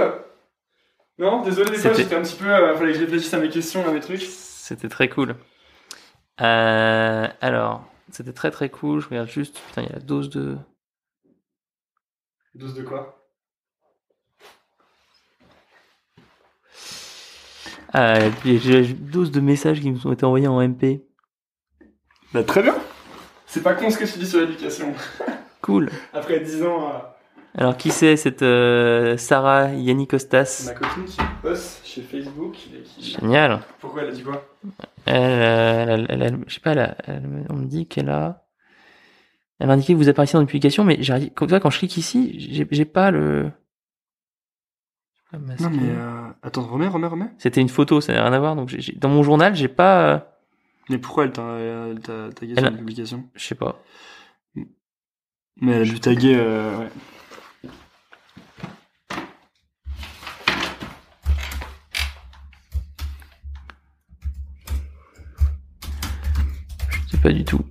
Non, désolé, des fois, j'étais un petit peu. Euh, fallait que je réfléchisse à mes questions, à mes trucs. C'était très cool. Euh, alors, c'était très très cool. Je regarde juste. Putain, il y a la dose de. Dose de quoi? Ah, j'ai une dose de messages qui me ont été envoyés en MP. Bah très bien C'est pas con ce que tu dis sur l'éducation. Cool. Après 10 ans, euh, Alors, qui c'est cette euh, Sarah Yanni Costas ma copine qui bosse chez Facebook et qui... Génial. Pourquoi elle a dit quoi? Elle, euh, elle, elle, elle- je sais pas, elle, a- elle me- on me dit qu'elle a. Elle m'a indiqué que vous apparaissez dans une publication, mais j'ai, quand, tu vois, quand je clique ici, j'ai, pas le. Ah, masqué. Non mais euh, attends, remets, remets, remets. C'était une photo, ça n'a rien à voir. Donc, dans mon journal, j'ai pas. euh, Mais pourquoi elle t'a t'a tagué sur la publication? Je sais pas. Mais elle a dû taguer, euh, ouais. Pas du tout.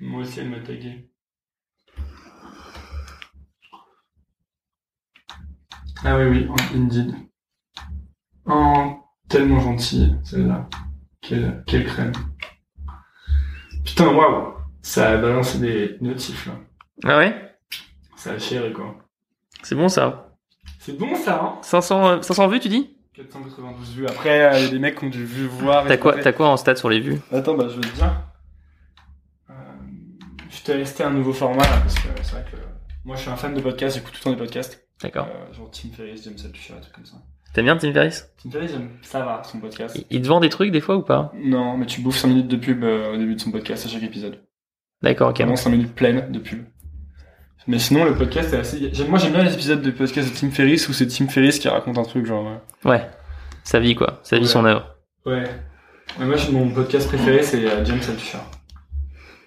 Moi aussi elle m'a tagué. Ah oui, oui, Indeed. Oh, tellement gentille, celle-là. Quelle, quelle crème. Putain, waouh Ça a balancé des notifs, là. Ah ouais? Ça a chéri, quoi. C'est bon ça. C'est bon, ça, hein? 500, euh, 500 vues, tu dis? 492 vues. Après, euh, il y a des mecs qui ont dû vu voir. et T'as quoi, t'as quoi en stats sur les vues? Attends, bah, je vais te dire. Euh, je t'ai resté un nouveau format, là, parce que c'est vrai que moi, je suis un fan de podcasts, j'écoute tout le temps des podcasts. D'accord. Euh, genre Tim Ferriss, James Altucher, des trucs comme ça. T'aimes bien Tim Ferriss? Tim Ferriss, j'aime- ça va, son podcast. il, il te vend des trucs des fois ou pas? Non, mais tu bouffes 5 minutes de pub euh, au début de son podcast à chaque épisode. D'accord, ok. Vraiment 5 minutes pleines de pub. Mais sinon, le podcast est assez. Moi, j'aime bien les épisodes de podcast de Tim Ferriss où c'est Tim Ferriss qui raconte un truc, genre. euh, Ouais. Sa vie quoi. Sa vie, Ouais. son œuvre. Ouais. Ouais, moi, mon podcast préféré, c'est euh, James Altucher.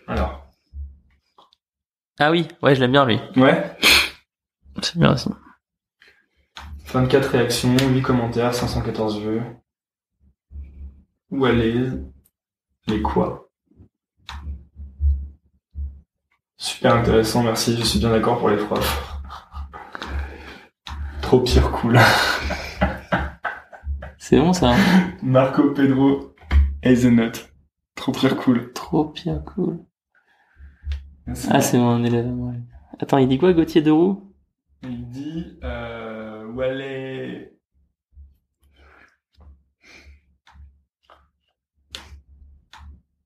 Alors. Ah oui, ouais, je l'aime bien lui. Ouais. C'est bien aussi. 24 réactions, 8 commentaires, 514 vues. Où elle est Les quoi? Super intéressant, merci, je suis bien d'accord pour les profs. Trop pire cool. C'est bon ça. hein Marco Pedro Hazelnut. Trop pire cool. Trop bien cool. Merci. Ah, c'est mon élève. ouais. Attends, il dit quoi, Gauthier Deroux? Il dit euh, où elle est.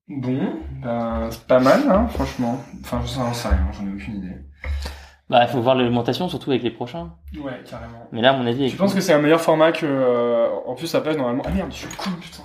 Bon, ben, c'est pas mal, hein, franchement. Enfin, je sais, sais rien, j'en ai aucune idée. Bah, il faut voir l'augmentation, surtout avec les prochains. Ouais, carrément. Mais là, à mon avis. Je pense que c'est un meilleur format que. euh, en plus, ça passe normalement. Ah merde, je suis con, putain.